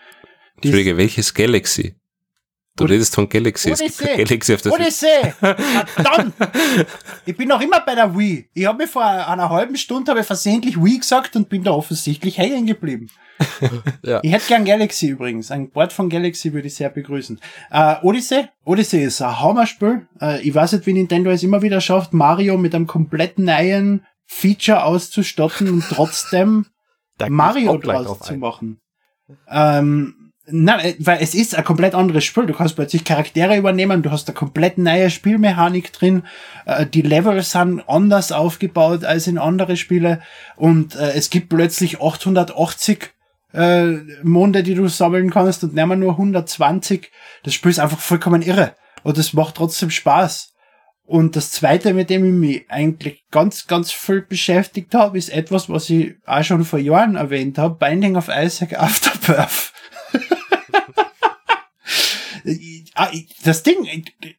Die- Entschuldige, welches Galaxy? Du Od- redest von Galaxy. Odyssey. Galaxy auf der. Odyssey! Verdammt! Ich bin noch immer bei der Wii. Ich habe mir vor einer halben Stunde habe ich versehentlich Wii gesagt und bin da offensichtlich hängen geblieben. Ja. Ich hätte gern Galaxy übrigens. Ein Board von Galaxy würde ich sehr begrüßen. Äh, Odyssey? Odyssey ist ein Hammerspiel. Äh, ich weiß nicht, wie Nintendo es immer wieder schafft, Mario mit einem komplett neuen Feature auszustatten und trotzdem Mario draus zu ein. machen. Ähm, na, äh, weil es ist ein komplett anderes Spiel. Du kannst plötzlich Charaktere übernehmen, du hast eine komplett neue Spielmechanik drin. Äh, die Level sind anders aufgebaut als in andere Spiele und äh, es gibt plötzlich 880 äh, Monde, die du sammeln kannst und mehr nur 120. Das Spiel ist einfach vollkommen irre und es macht trotzdem Spaß. Und das zweite, mit dem ich mich eigentlich ganz, ganz viel beschäftigt habe, ist etwas, was ich auch schon vor Jahren erwähnt habe, Binding of Isaac Afterbirth. Ah, ich- Das Ding,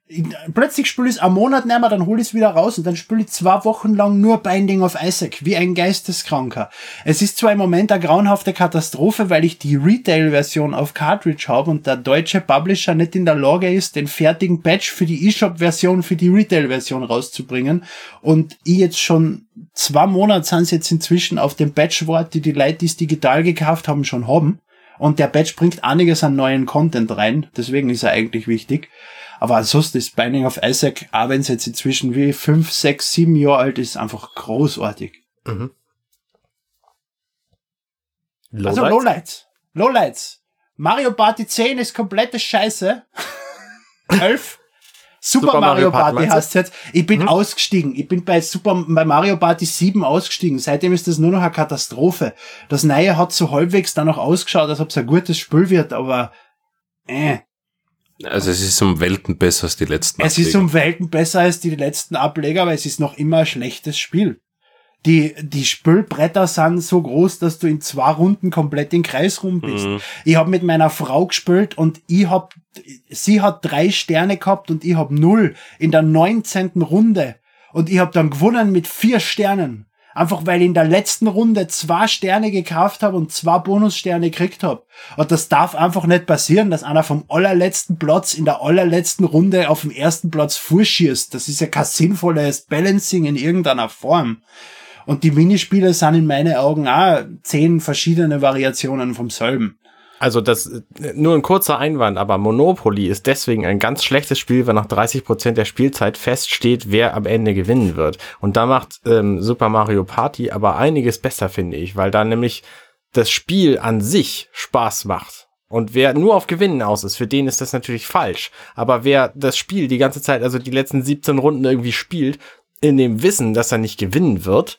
ich- plötzlich spiele ich es einen Monat nicht mehr, dann hole ich es wieder raus und dann spiele ich zwei Wochen lang nur Binding of Isaac, wie ein Geisteskranker. Es ist zwar im Moment eine grauenhafte Katastrophe, weil ich die Retail-Version auf Cartridge habe und der deutsche Publisher nicht in der Lage ist, den fertigen Patch für die eShop-Version, für die Retail-Version rauszubringen. Und ich jetzt schon zwei Monate sind jetzt inzwischen auf dem Patch-Wort, die die Leute, die es digital gekauft haben, schon haben. Und der Batch bringt einiges an neuen Content rein, deswegen ist er eigentlich wichtig. Aber ansonsten ist Binding of Isaac, auch wenn es jetzt inzwischen wie fünf, sechs, sieben Jahre alt ist, einfach großartig. Mhm. Also Lowlights. Lowlights. Mario Party 10 ist komplette Scheiße. 11. Super, Super Mario Mario Party, Party heißt jetzt. Ich bin Mhm. ausgestiegen. Ich bin bei Super, bei Mario Party 7 ausgestiegen. Seitdem ist das nur noch eine Katastrophe. Das Neue hat so halbwegs dann noch ausgeschaut, als ob es ein gutes Spiel wird, aber, äh. Also es ist um Welten besser als die letzten. Es ist Ableger. um Welten besser als die letzten Ableger, aber es ist noch immer ein schlechtes Spiel. Die, die Spülbretter sind so groß, dass du in zwei Runden komplett im Kreis rum bist. Mhm. Ich habe mit meiner Frau gespielt und ich hab, sie hat drei Sterne gehabt und ich hab null in der 19. Runde. Und ich hab dann gewonnen mit vier Sternen. Einfach weil ich in der letzten Runde zwei Sterne gekauft habe und zwei Bonussterne gekriegt habe. Und das darf einfach nicht passieren, dass einer vom allerletzten Platz in der allerletzten Runde auf dem ersten Platz vorschießt. Das ist ja kein sinnvolles Balancing in irgendeiner Form. Und die Minispiele sind in meinen Augen auch zehn verschiedene Variationen vom selben. Also das nur ein kurzer Einwand, aber Monopoly ist deswegen ein ganz schlechtes Spiel, weil nach 30 Prozent der Spielzeit feststeht, wer am Ende gewinnen wird. Und da macht ähm, Super Mario Party aber einiges besser, finde ich, weil da nämlich das Spiel an sich Spaß macht. Und wer nur auf Gewinnen aus ist, für den ist das natürlich falsch. Aber wer das Spiel die ganze Zeit, also die letzten 17 Runden irgendwie spielt, in dem Wissen, dass er nicht gewinnen wird,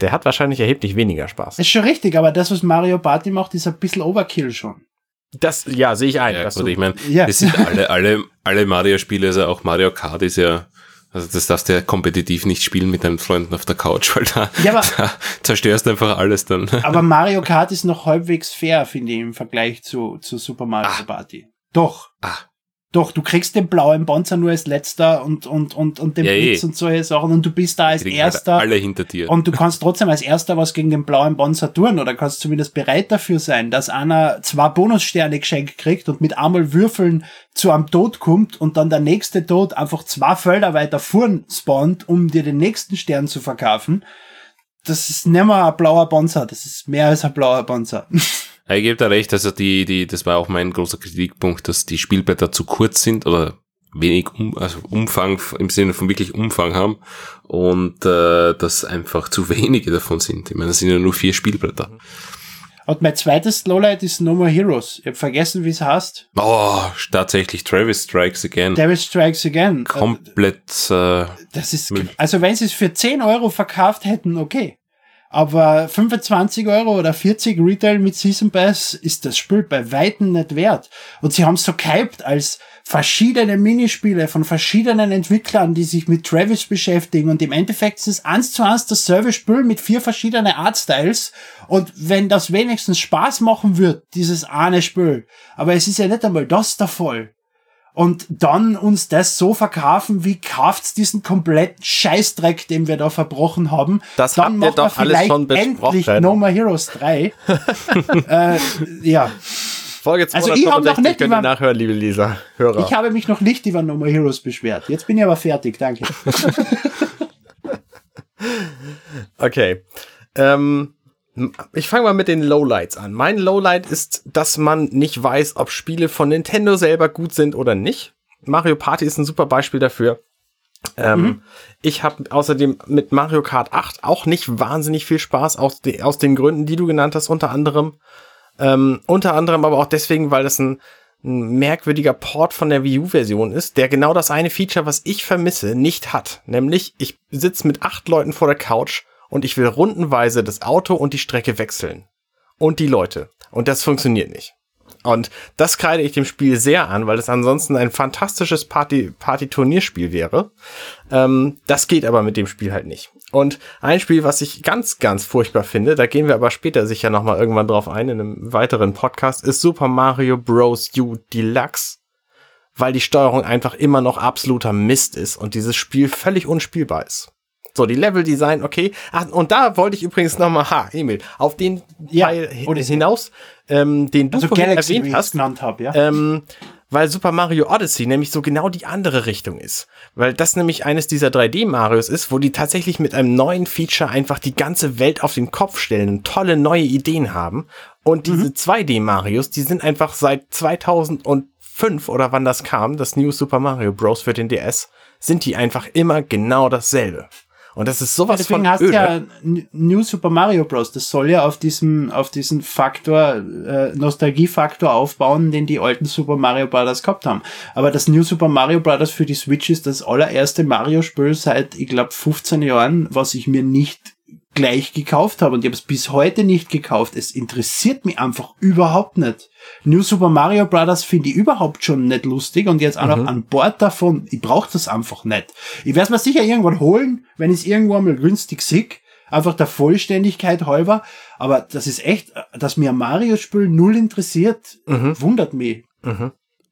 der hat wahrscheinlich erheblich weniger Spaß. Ist schon richtig, aber das, was Mario Party macht, ist ein bisschen Overkill schon. Das, ja, sehe ich ein. Ja, gut, du- ich meine, Ja. das sind alle, alle, alle Mario-Spiele, also auch Mario Kart ist ja, also das darfst du ja kompetitiv nicht spielen mit deinen Freunden auf der Couch, weil da, Ja, aber- da zerstörst du einfach alles dann. Aber Mario Kart ist noch halbwegs fair, finde ich, im Vergleich zu, zu Super Mario Ah. Party. Doch. Ah. Doch, du kriegst den blauen Panzer nur als letzter und, und, und, und den Ja, Blitz eh. und solche Sachen und du bist da als halt erster. alle hinter dir. Und du kannst trotzdem als erster was gegen den blauen Panzer tun oder kannst zumindest bereit dafür sein, dass einer zwei Bonussterne geschenkt kriegt und mit einmal Würfeln zu einem Tod kommt und dann der nächste Tod einfach zwei Felder weiter vorn spawnt, um dir den nächsten Stern zu verkaufen. Das ist nicht mehr ein blauer Panzer, das ist mehr als ein blauer Panzer. Ich gebe da recht, also die, die, das war auch mein großer Kritikpunkt, dass die Spielblätter zu kurz sind oder wenig um, also Umfang im Sinne von wirklich Umfang haben und äh, dass einfach zu wenige davon sind. Ich meine, das sind ja nur vier Spielblätter. Und mein zweites Lowlight ist No More Heroes. Ich habe vergessen, wie es heißt. Oh, tatsächlich Travis Strikes Again. Devil Strikes Again. Komplett äh, Das ist, also wenn sie es für 10 Euro verkauft hätten, okay. Aber 25 Euro oder 40 Retail mit Season Pass ist das Spiel bei Weitem nicht wert. Und sie haben es so gehypt als verschiedene Minispiele von verschiedenen Entwicklern, die sich mit Travis beschäftigen. Und im Endeffekt ist es eins zu eins dasselbe Spiel mit vier verschiedenen Artstyles. Und wenn das wenigstens Spaß machen wird, dieses eine Spiel. Aber es ist ja nicht einmal das der Fall und dann uns das so verkaufen, wie kauft's diesen kompletten Scheißdreck, den wir da verbrochen haben. Das dann habt ihr doch alles schon endlich besprochen. No More Heroes 3. äh, ja, Folge Also ich hab noch 265 nicht könnt über- nachhören, liebe Leser, Hörer. ich habe mich noch nicht über No More Heroes beschwert. Jetzt bin ich aber fertig, danke. Okay. Ähm, ich fange mal mit den Lowlights an. Mein Lowlight ist, dass man nicht weiß, ob Spiele von Nintendo selber gut sind oder nicht. Mario Party ist ein super Beispiel dafür. Ähm, Ich habe außerdem mit Mario Kart 8 auch nicht wahnsinnig viel Spaß aus, de aus den Gründen, die du genannt hast, unter anderem. Ähm, unter anderem aber auch deswegen, weil das ein, ein merkwürdiger Port von der Wii U-Version ist, der genau das eine Feature, was ich vermisse, nicht hat. Nämlich, ich sitze mit acht Leuten vor der Couch und ich will rundenweise das Auto und die Strecke wechseln. Und die Leute. Und das funktioniert nicht. Und das kreide ich dem Spiel sehr an, weil es ansonsten ein fantastisches Party- Party-Turnierspiel wäre. Ähm, das geht aber mit dem Spiel halt nicht. Und ein Spiel, was ich ganz, ganz furchtbar finde, da gehen wir aber später sicher nochmal irgendwann drauf ein, in einem weiteren Podcast, ist Super Mario Bros. U Deluxe. Weil die Steuerung einfach immer noch absoluter Mist ist und dieses Spiel völlig unspielbar ist. So, die Level-Design, okay. Ach, und da wollte ich übrigens nochmal, ha, Emil, auf den Ja, Teil hinaus, ähm, den du Also vorhin Galaxy, erwähnt hast. genannt habe, ja. Ähm, weil Super Mario Odyssey nämlich so genau die andere Richtung ist. Weil das nämlich eines dieser 3D-Marios ist, wo die tatsächlich mit einem neuen Feature einfach die ganze Welt auf den Kopf stellen und tolle neue Ideen haben. Und diese 2D-Marios, die sind einfach seit 5 oder wann das kam, das New Super Mario Bros. für den DS, sind die einfach immer genau dasselbe. Und das ist sowas Deswegen von hast du öde. ja New Super Mario Bros. Das soll ja auf diesem, auf diesen Faktor, äh, Nostalgiefaktor aufbauen, den die alten Super Mario Brothers gehabt haben. Aber das New Super Mario Brothers für die Switch ist das allererste Mario-Spiel seit, ich glaube, 15 Jahren, was ich mir nicht gleich gekauft habe. Und ich habe es bis heute nicht gekauft. Es interessiert mich einfach überhaupt nicht. New Super Mario Brothers finde ich überhaupt schon nicht lustig und jetzt auch noch an Bord davon, ich brauche das einfach nicht. Ich werde es mir sicher irgendwann holen, wenn ich es irgendwo einmal günstig sehe. Einfach der Vollständigkeit halber. Aber das ist echt, dass mir ein Mario-Spiel null interessiert, wundert mich.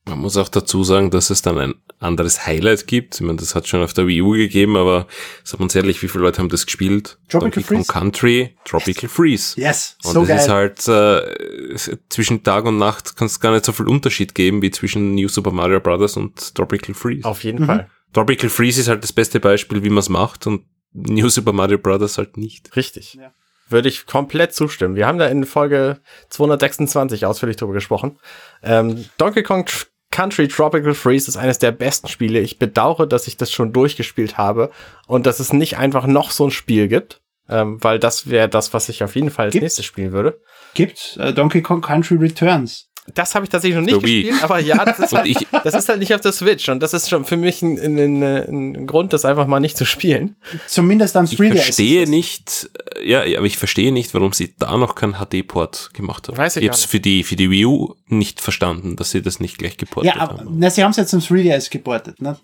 Man muss auch dazu sagen, dass es dann ein anderes Highlight gibt. Ich meine, das hat schon auf der Wii U gegeben, aber sagen wir uns ehrlich, wie viele Leute haben das gespielt? Tropical Donkey Kong Freeze. Country, Tropical Freeze. Yes, Und so das geil. ist halt, äh, zwischen Tag und Nacht kann es gar nicht so viel Unterschied geben, wie zwischen New Super Mario Bros. und Tropical Freeze. Auf jeden Fall. Tropical Freeze ist halt das beste Beispiel, wie man es macht und New Super Mario Bros. halt nicht. Richtig. Ja. Würde ich komplett zustimmen. Wir haben da in Folge 226 ausführlich drüber gesprochen. Ähm, Donkey Kong Country Tropical Freeze ist eines der besten Spiele. Ich bedauere, dass ich das schon durchgespielt habe und dass es nicht einfach noch so ein Spiel gibt, ähm, weil das wäre das, was ich auf jeden Fall als Gibt's? nächstes spielen würde. Gibt äh, Donkey Kong Country Returns. Das habe ich tatsächlich noch nicht gespielt, aber ja, das ist, halt, ich- das ist halt nicht auf der Switch und das ist schon für mich ein, ein, ein, Grund, das einfach mal nicht zu spielen. Zumindest am Ich 3DS. verstehe nicht, äh, ja, aber ich verstehe nicht, warum sie da noch keinen HD-Port gemacht haben. Weiß ich ich hab's nicht. für die, für die Wii U nicht verstanden, dass sie das nicht gleich geportet Ja, aber haben. na, sie haben es jetzt am 3DS geportet. Ne?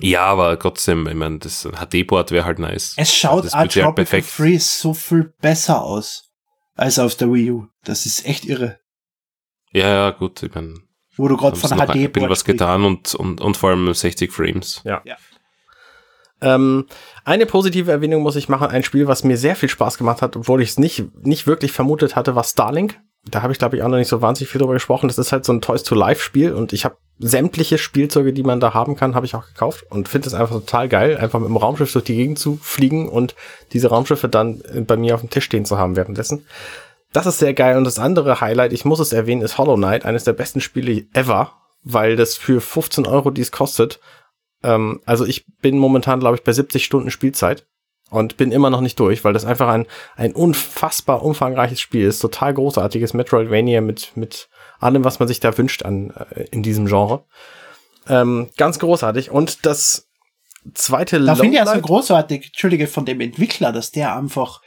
Ja, aber trotzdem, ich meine, das HD-Port wäre halt nice. Es schaut das ja Tropical perfekt. Freeze so viel besser aus als auf der Wii U. Das ist echt irre. Ja, ja, gut, ich meine, Wo du gerade von noch ein bisschen HD was getan und, und, und vor allem 60 Frames. Ja. Ja. Ähm, eine positive Erwähnung muss ich machen. Ein Spiel, was mir sehr viel Spaß gemacht hat, obwohl ich es nicht, nicht wirklich vermutet hatte, war Starlink. Da habe ich, glaube ich, auch noch nicht so wahnsinnig viel drüber gesprochen. Das ist halt so ein Toys-to-Life-Spiel und ich habe sämtliche Spielzeuge, die man da haben kann, habe ich auch gekauft und finde es einfach total geil, einfach mit dem Raumschiff durch die Gegend zu fliegen und diese Raumschiffe dann äh, bei mir auf dem Tisch stehen zu haben währenddessen. Das ist sehr geil. Und das andere Highlight, ich muss es erwähnen, ist Hollow Knight, eines der besten Spiele ever, weil das für 15 Euro, die es kostet, ähm, also ich bin momentan, glaube ich, bei 70 Stunden Spielzeit und bin immer noch nicht durch, weil das einfach ein, ein unfassbar umfangreiches Spiel ist. Total großartiges Metroidvania mit, mit allem, was man sich da wünscht an, äh, in diesem Genre. Ähm, ganz großartig. Und das zweite Da finde ich ja so Lowlight- großartig, Entschuldige, von dem Entwickler, dass der einfach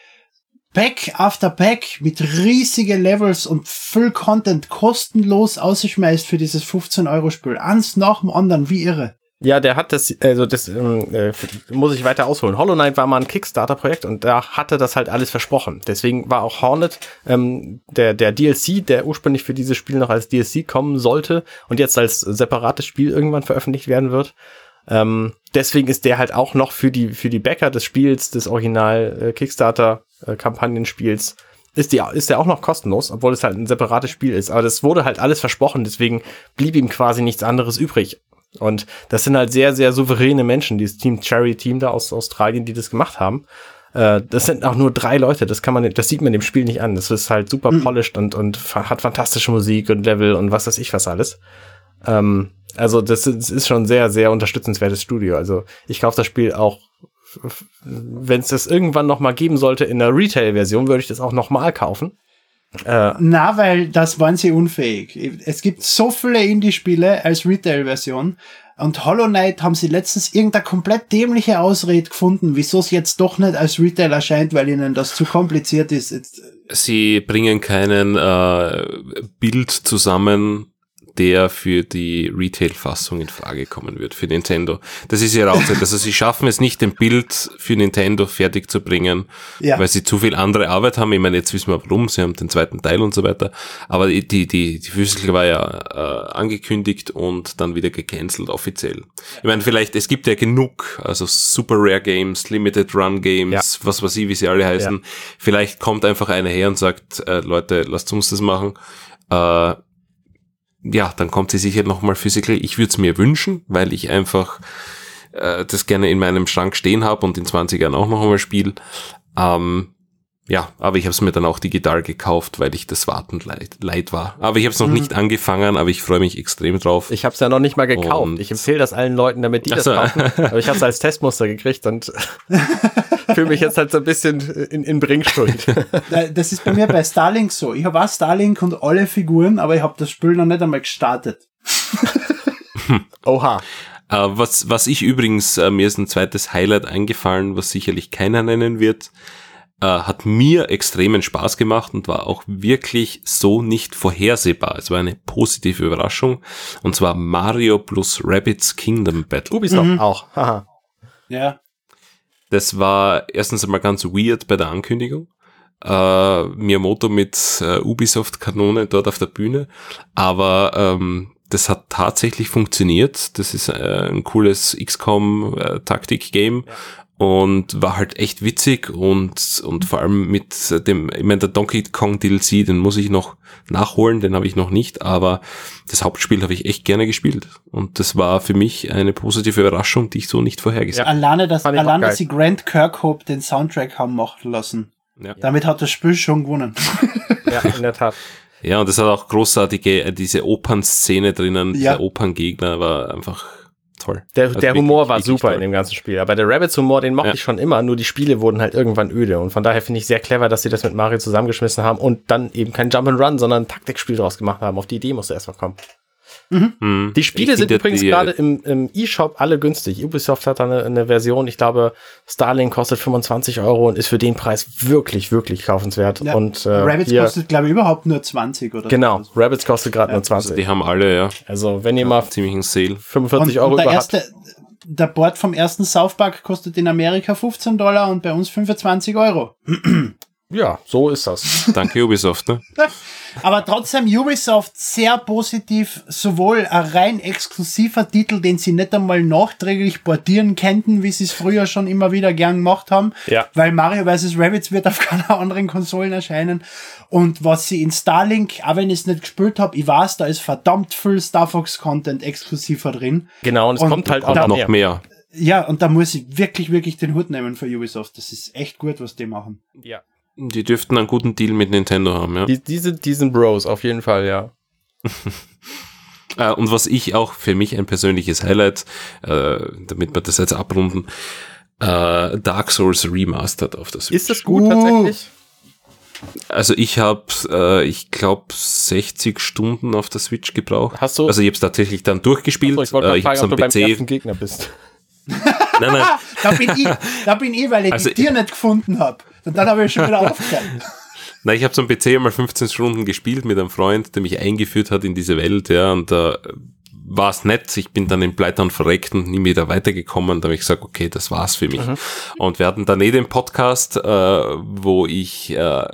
Pack after Pack mit riesige Levels und viel Content kostenlos ausschmeißt für dieses 15-Euro-Spiel. Eins nach dem anderen, wie irre. Ja, der hat das, also das ähm, äh, muss ich weiter ausholen. Hollow Knight war mal ein Kickstarter-Projekt und da hatte das halt alles versprochen. Deswegen war auch Hornet ähm, der, der DLC, der ursprünglich für dieses Spiel noch als DLC kommen sollte und jetzt als separates Spiel irgendwann veröffentlicht werden wird. Ähm, deswegen ist der halt auch noch für die, für die Backer des Spiels, des Original äh, Kickstarter-Kampagnenspiels, ist, die, ist der auch noch kostenlos, obwohl es halt ein separates Spiel ist. Aber das wurde halt alles versprochen, deswegen blieb ihm quasi nichts anderes übrig. Und das sind halt sehr, sehr souveräne Menschen, dieses Team Cherry Team da aus Australien, die das gemacht haben. Äh, das sind auch nur drei Leute, das kann man, das sieht man dem Spiel nicht an. Das ist halt super polished und, und hat fantastische Musik und Level und was weiß ich was alles. Ähm, also das ist, das ist schon ein sehr, sehr unterstützenswertes Studio. Also ich kaufe das Spiel auch, wenn es das irgendwann noch mal geben sollte in der Retail-Version, würde ich das auch noch mal kaufen. Äh, Na, weil das waren sie unfähig. Es gibt so viele Indie-Spiele als Retail-Version. Und Hollow Knight haben sie letztens irgendeine komplett dämliche Ausrede gefunden, wieso es jetzt doch nicht als Retail erscheint, weil ihnen das zu kompliziert ist. Jetzt, Sie bringen keinen äh, Bild zusammen, der für die Retail-Fassung in Frage kommen wird, für Nintendo. Das ist ihre Auszeit. Also sie schaffen es nicht, ein Bild für Nintendo fertig zu bringen, Ja. weil sie zu viel andere Arbeit haben. Ich meine, jetzt wissen wir warum, sie haben den zweiten Teil und so weiter. Aber die, die, die, Physical war ja äh, angekündigt und dann wieder gecancelt offiziell. Ich meine, vielleicht, es gibt ja genug, also Super Rare Games, Limited Run Games, was weiß ich, wie sie alle heißen. Vielleicht kommt einfach einer her und sagt, äh, Leute, lasst uns das machen. Äh, ja, dann kommt sie sicher nochmal physical. Ich würde es mir wünschen, weil ich einfach äh, das gerne in meinem Schrank stehen habe und in 20 Jahren auch noch einmal spiele. Ähm, ja, aber ich habe es mir dann auch digital gekauft, weil ich das Warten leid, leid war. Aber ich habe es noch mhm. nicht angefangen, aber ich freue mich extrem drauf. Ich habe es ja noch nicht mal gekauft. Und ich empfehle das allen Leuten, damit die also. das kaufen. Aber ich habe es als Testmuster gekriegt und fühle mich jetzt halt so ein bisschen in, in Bringschuld. Das ist bei mir bei Starlink so. Ich habe auch Starlink und alle Figuren, aber ich habe das Spiel noch nicht einmal gestartet. Oha. Uh, was, was ich übrigens, uh, mir ist ein zweites Highlight eingefallen, was sicherlich keiner nennen wird äh, hat mir extremen Spaß gemacht und war auch wirklich so nicht vorhersehbar. Es war eine positive Überraschung. Und zwar Mario plus Rabbits Kingdom Battle. Ubisoft mhm. auch. Haha. Ja. Das war erstens einmal ganz weird bei der Ankündigung. Uh, Miyamoto mit uh, Ubisoft-Kanone dort auf der Bühne. Aber ähm, das hat tatsächlich funktioniert. Das ist äh, ein cooles XCOM-Taktik-Game. Äh, ja und war halt echt witzig und, und vor allem mit dem, ich meine, der Donkey Kong DLC, den muss ich noch nachholen, den habe ich noch nicht, aber das Hauptspiel habe ich echt gerne gespielt und das war für mich eine positive Überraschung, die ich so nicht vorhergesehen habe. Ja, alleine, dass, alleine, dass sie Grant Kirkhope den Soundtrack haben machen lassen. Ja. Damit hat das Spiel schon gewonnen. Ja, in der Tat. Ja, und das hat auch großartige, äh, diese Opernszene drinnen, ja. der Operngegner war einfach toll. Der, also der Humor war super toll. in dem ganzen Spiel. Aber der Rabbits Humor, den mochte ja. ich schon immer, nur die Spiele wurden halt irgendwann öde. Und von daher finde ich sehr clever, dass sie das mit Mario zusammengeschmissen haben und dann eben kein Jump'n'Run, sondern ein Taktikspiel draus gemacht haben. Auf die Idee musste erstmal kommen. Mhm. Mhm. Die Spiele sind übrigens gerade im, im E-Shop alle günstig. Ubisoft hat da eine, eine, Version, ich glaube, Starlink kostet 25 Euro und ist für den Preis wirklich, wirklich kaufenswert. Ja, und äh, Rabbits hier, kostet, glaube ich, überhaupt nur 20 oder Genau, so. Rabbits kostet gerade ja. nur 20. Also die haben alle, ja. Also wenn ihr mal ziemlich ein Sale. 45 und, Euro und der erste, der Board vom ersten South Park kostet in Amerika 15 Dollar und bei uns 25 Euro. Ja, so ist das. Danke Ubisoft. Ne? Aber trotzdem Ubisoft sehr positiv, sowohl ein rein exklusiver Titel, den sie nicht einmal nachträglich portieren könnten, wie sie es früher schon immer wieder gern gemacht haben, ja. weil Mario vs. Rabbits wird auf keiner anderen Konsolen erscheinen. Und was sie in Starlink, auch wenn ich es nicht gespielt habe, ich weiß, da ist verdammt viel Star Fox Content exklusiver drin. Genau, und es und kommt halt auch noch mehr. Ja, und da muss ich wirklich, wirklich den Hut nehmen für Ubisoft. Das ist echt gut, was die machen. Ja. Die dürften einen guten Deal mit Nintendo haben, ja. Die, diese, diesen Bros, auf jeden Fall, ja. Äh, und was ich auch für mich ein persönliches Highlight, äh, damit wir das jetzt abrunden, äh, Dark Souls Remastered auf der Switch. Ist das gut uh. tatsächlich? Also ich habe, äh, ich glaube, 60 Stunden auf der Switch gebraucht. Hast du? Also ich habe es tatsächlich dann durchgespielt. Achso, ich wollte äh, fragen, ob du PC. beim ersten Gegner bist. Nein, nein. da bin ich, da bin ich, weil ich also, die Tier nicht gefunden habe. Und dann habe ich schon wieder aufgehört. Na, ich habe so am PC einmal 15 Stunden gespielt mit einem Freund, der mich eingeführt hat in diese Welt, ja, und da äh, war es nett. Ich bin dann in Pleitern verreckt und nie wieder weitergekommen. Da habe ich gesagt, okay, das war's für mich. Mhm. Und wir hatten dann eh den Podcast, äh, wo ich äh,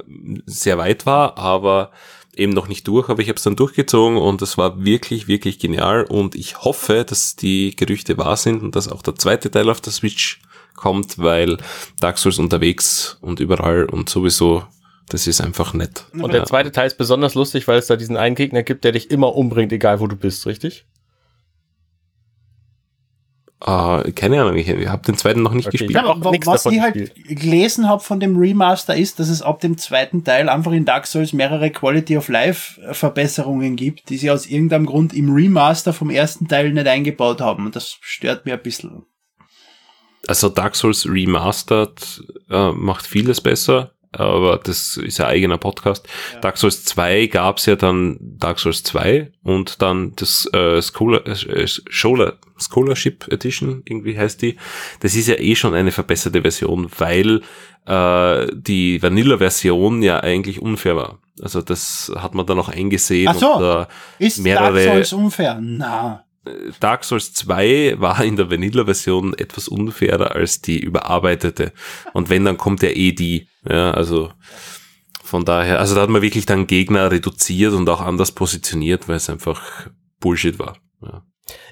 sehr weit war, aber eben noch nicht durch, aber ich habe es dann durchgezogen und es war wirklich, wirklich genial. Und ich hoffe, dass die Gerüchte wahr sind und dass auch der zweite Teil auf der Switch kommt, weil Dark Souls unterwegs und überall und sowieso, das ist einfach nett. Und der zweite Teil ist besonders lustig, weil es da diesen einen Gegner gibt, der dich immer umbringt, egal wo du bist, richtig? Uh, keine Ahnung, ich, ich habe den zweiten noch nicht okay, gespielt. Ja, was ich halt gelesen habe von dem Remaster ist, dass es ab dem zweiten Teil einfach in Dark Souls mehrere Quality of Life Verbesserungen gibt, die sie aus irgendeinem Grund im Remaster vom ersten Teil nicht eingebaut haben. Und das stört mir ein bisschen. Also Dark Souls Remastered äh, macht vieles besser, aber das ist ja eigener Podcast. Ja. Dark Souls 2 gab's ja dann Dark Souls 2 und dann das äh, Scholar, äh, Scholar, Scholarship Edition, irgendwie heißt die. Das ist ja eh schon eine verbesserte Version, weil äh, die Vanilla-Version ja eigentlich unfair war. Also das hat man dann auch eingesehen. Ach so, und, äh, ist mehrere, Dark Souls unfair? Na. Dark Souls 2 war in der Vanilla-Version etwas unfairer als die überarbeitete. Und wenn, dann kommt ja eh die. Ja, also von daher, also da hat man wirklich dann Gegner reduziert und auch anders positioniert, weil es einfach Bullshit war. Ja.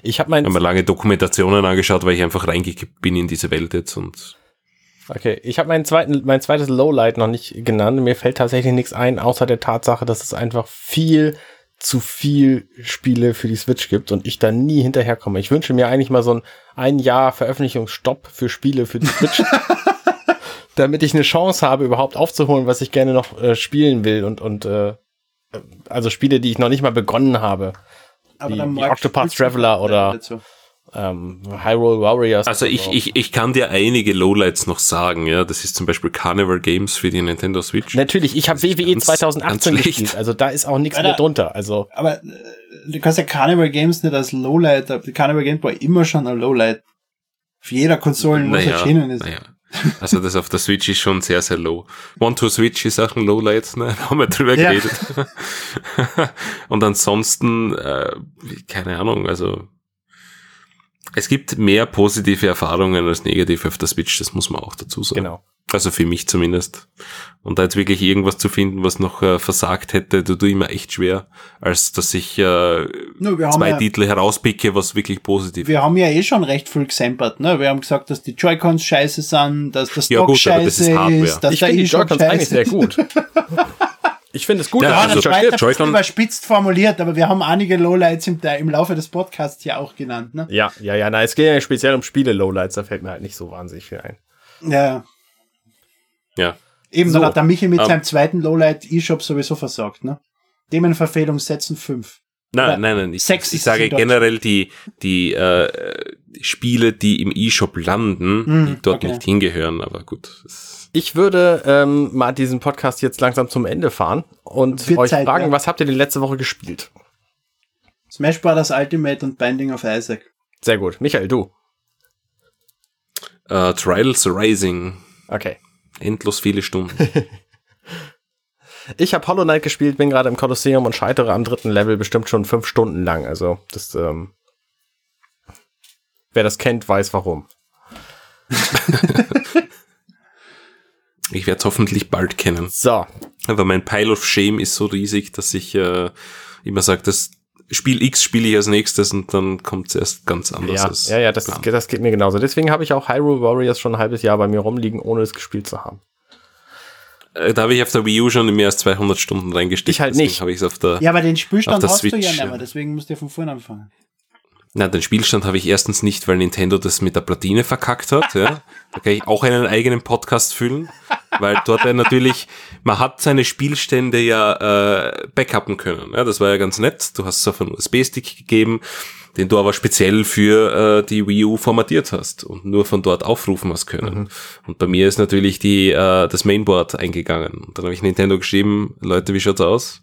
Ich habe mein mir lange Dokumentationen angeschaut, weil ich einfach reingekippt bin in diese Welt jetzt und Okay, ich habe meinen zweiten, mein zweites Lowlight noch nicht genannt. Mir fällt tatsächlich nichts ein, außer der Tatsache, dass es einfach viel zu viel Spiele für die Switch gibt und ich da nie hinterherkomme. Ich wünsche mir eigentlich mal so ein ein Jahr Veröffentlichungsstopp für Spiele für die Switch. damit ich eine Chance habe, überhaupt aufzuholen, was ich gerne noch äh, spielen will und, und äh, also Spiele, die ich noch nicht mal begonnen habe. Aber Wie- dann wie Octopath Traveler oder- dazu. Ähm, Hyrule Warriors. Also ich, ich, ich kann dir einige Lowlights noch sagen, ja. Das ist zum Beispiel Carnival Games für die Nintendo Switch. Natürlich, ich habe WWE ganz- 2018 ganz gespielt, also da ist auch nichts mehr drunter. Also Aber äh, du kannst ja Carnival Games nicht als Lowlight, Carnival Games war immer schon ein Lowlight. Auf jeder Konsole, wo es erschienen ist. naja. Also das auf der Switch ist schon sehr, sehr low. One to Switch ist auch ein Lowlight, ne? Da haben wir drüber Ja. geredet. Und ansonsten, äh, keine Ahnung, also es gibt mehr positive Erfahrungen als negative auf der Switch, das muss man auch dazu sagen. genau. Also für mich zumindest. Und da jetzt wirklich irgendwas zu finden, was noch äh, versagt hätte, tut immer echt schwer, als dass ich äh, haben zwei ja- Titel herauspicke, was wirklich positiv Wir haben ja eh schon recht viel gesampert, ne? Wir haben gesagt, dass die Joy-Cons scheiße sind, dass das Ja, Stock gut, aber das ist scheiße Hardware. ist, dass Ich der finde die eShop Joy-Cons eigentlich scheiße sehr ist. gut. Ich finde es gut, Ja, dass Ja, also das war Joy-Con- überspitzt formuliert, aber wir haben einige Lowlights im, im Laufe des Podcasts ja auch genannt, ne? Ja, ja, ja, na, es geht ja speziell um Spiele-Lowlights, da fällt mir halt nicht so wahnsinnig viel ein. Ja. Ja. Eben, So, dann hat der Michi mit ähm, seinem zweiten Lowlight eShop sowieso versagt, ne? Themenverfehlung setzen fünf. Oder Nein, nein, nein. Ich, Sex ich sage generell die, die äh, die Spiele, die im E-Shop landen, Mhm, die dort okay. nicht hingehören, aber gut. Das, Ich würde ähm, mal diesen Podcast jetzt langsam zum Ende fahren und Wird euch Zeit, fragen, ja. was habt ihr denn letzte Woche gespielt? Smash Brothers Ultimate und Binding of Isaac. Sehr gut. Michael, du. äh, Trials Rising. Okay. Endlos viele Stunden. Ich habe Hollow Knight gespielt, bin gerade im Kolosseum und scheitere am dritten Level bestimmt schon fünf Stunden lang. Also, das, ähm, wer das kennt, weiß warum. Ich werde es hoffentlich bald kennen. So, Aber mein Pile of Shame ist so riesig, dass ich äh, immer sage, das Spiel X spiele ich als nächstes und dann kommt es erst ganz anders. ja, ja, ja, das, geplant. das geht mir genauso. Deswegen habe ich auch Hyrule Warriors schon ein halbes Jahr bei mir rumliegen, ohne es gespielt zu haben. Äh, Da habe ich auf der Wii U schon mehr als 200 Stunden reingesteckt. Ich halt nicht. habe ich auf der. Ja, aber den Spielstand hast du ja Switch, nicht mehr, deswegen musst du ja von vorne anfangen. Na, den Spielstand habe ich erstens nicht, weil Nintendo das mit der Platine verkackt hat. Ja. Da kann ich auch einen eigenen Podcast füllen, weil dort ja natürlich, man hat seine Spielstände ja äh, backuppen können. Ja, das war ja ganz nett. Du hast es auf einen USB-Stick gegeben, den du aber speziell für äh, die Wii U formatiert hast und nur von dort aufrufen hast können. Und bei mir ist natürlich die äh, das Mainboard eingegangen. Und dann habe ich Nintendo geschrieben, Leute, wie schaut's aus?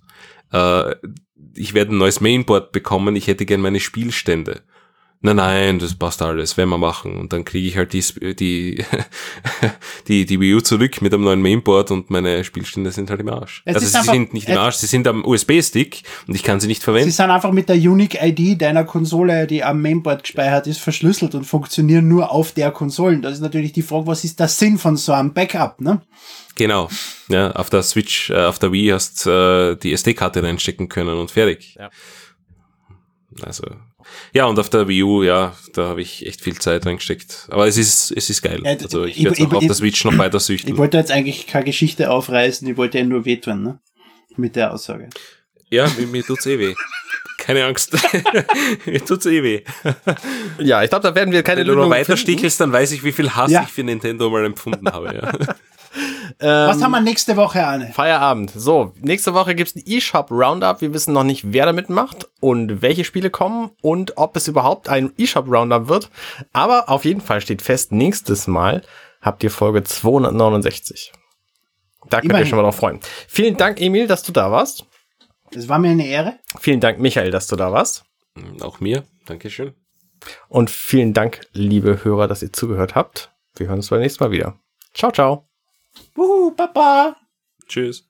Äh, ich werde ein neues Mainboard bekommen, ich hätte gern meine Spielstände. Nein, nein, das passt alles, werden wir machen. Und dann kriege ich halt die, die, die, die Wii U zurück mit einem neuen Mainboard und meine Spielstände sind halt im Arsch. Es also sie einfach- sind nicht im Arsch, sie sind am USB-Stick und ich kann sie nicht Sie verwenden. sind einfach mit der Unique ID deiner Konsole, die am Mainboard gespeichert ist, verschlüsselt und funktionieren nur auf der Konsole. Das ist natürlich die Frage, was ist der Sinn von so einem Backup, ne? Genau. Ja, auf der Switch, äh, auf der Wii hast äh, die SD-Karte reinstecken können und fertig. Ja. Also ja, und auf der Wii U, ja, da habe ich echt viel Zeit reingesteckt. Aber es ist, es ist geil. Also ich ich- werde ich- auch auf ich- der Switch noch weiter Ich süchten. wollte jetzt eigentlich keine Geschichte aufreißen, ich wollte ja nur wehtun, ne? Mit der Aussage. Ja, mir, mir tut's eh weh. Keine Angst. mir tut's eh weh. Ja, ich glaube, da werden wir keine Wenn du noch weiter stichelst, dann weiß ich, wie viel Hass Ja. ich für Nintendo mal empfunden habe. Ja. Ähm, Was haben wir nächste Woche, Arne? Feierabend. So, nächste Woche gibt's ein eShop Roundup. Wir wissen noch nicht, wer damit macht und welche Spiele kommen und ob es überhaupt ein eShop Roundup wird. Aber auf jeden Fall steht fest, nächstes Mal habt ihr Folge 269. Da könnt ihr Immerhin. schon mal drauf freuen. Vielen Dank, Emil, dass du da warst. Es war mir eine Ehre. Vielen Dank, Michael, dass du da warst. Auch mir. Dankeschön. Und vielen Dank, liebe Hörer, dass ihr zugehört habt. Wir hören uns beim nächsten Mal wieder. Ciao, ciao. Wuhu, Papa! Tschüss.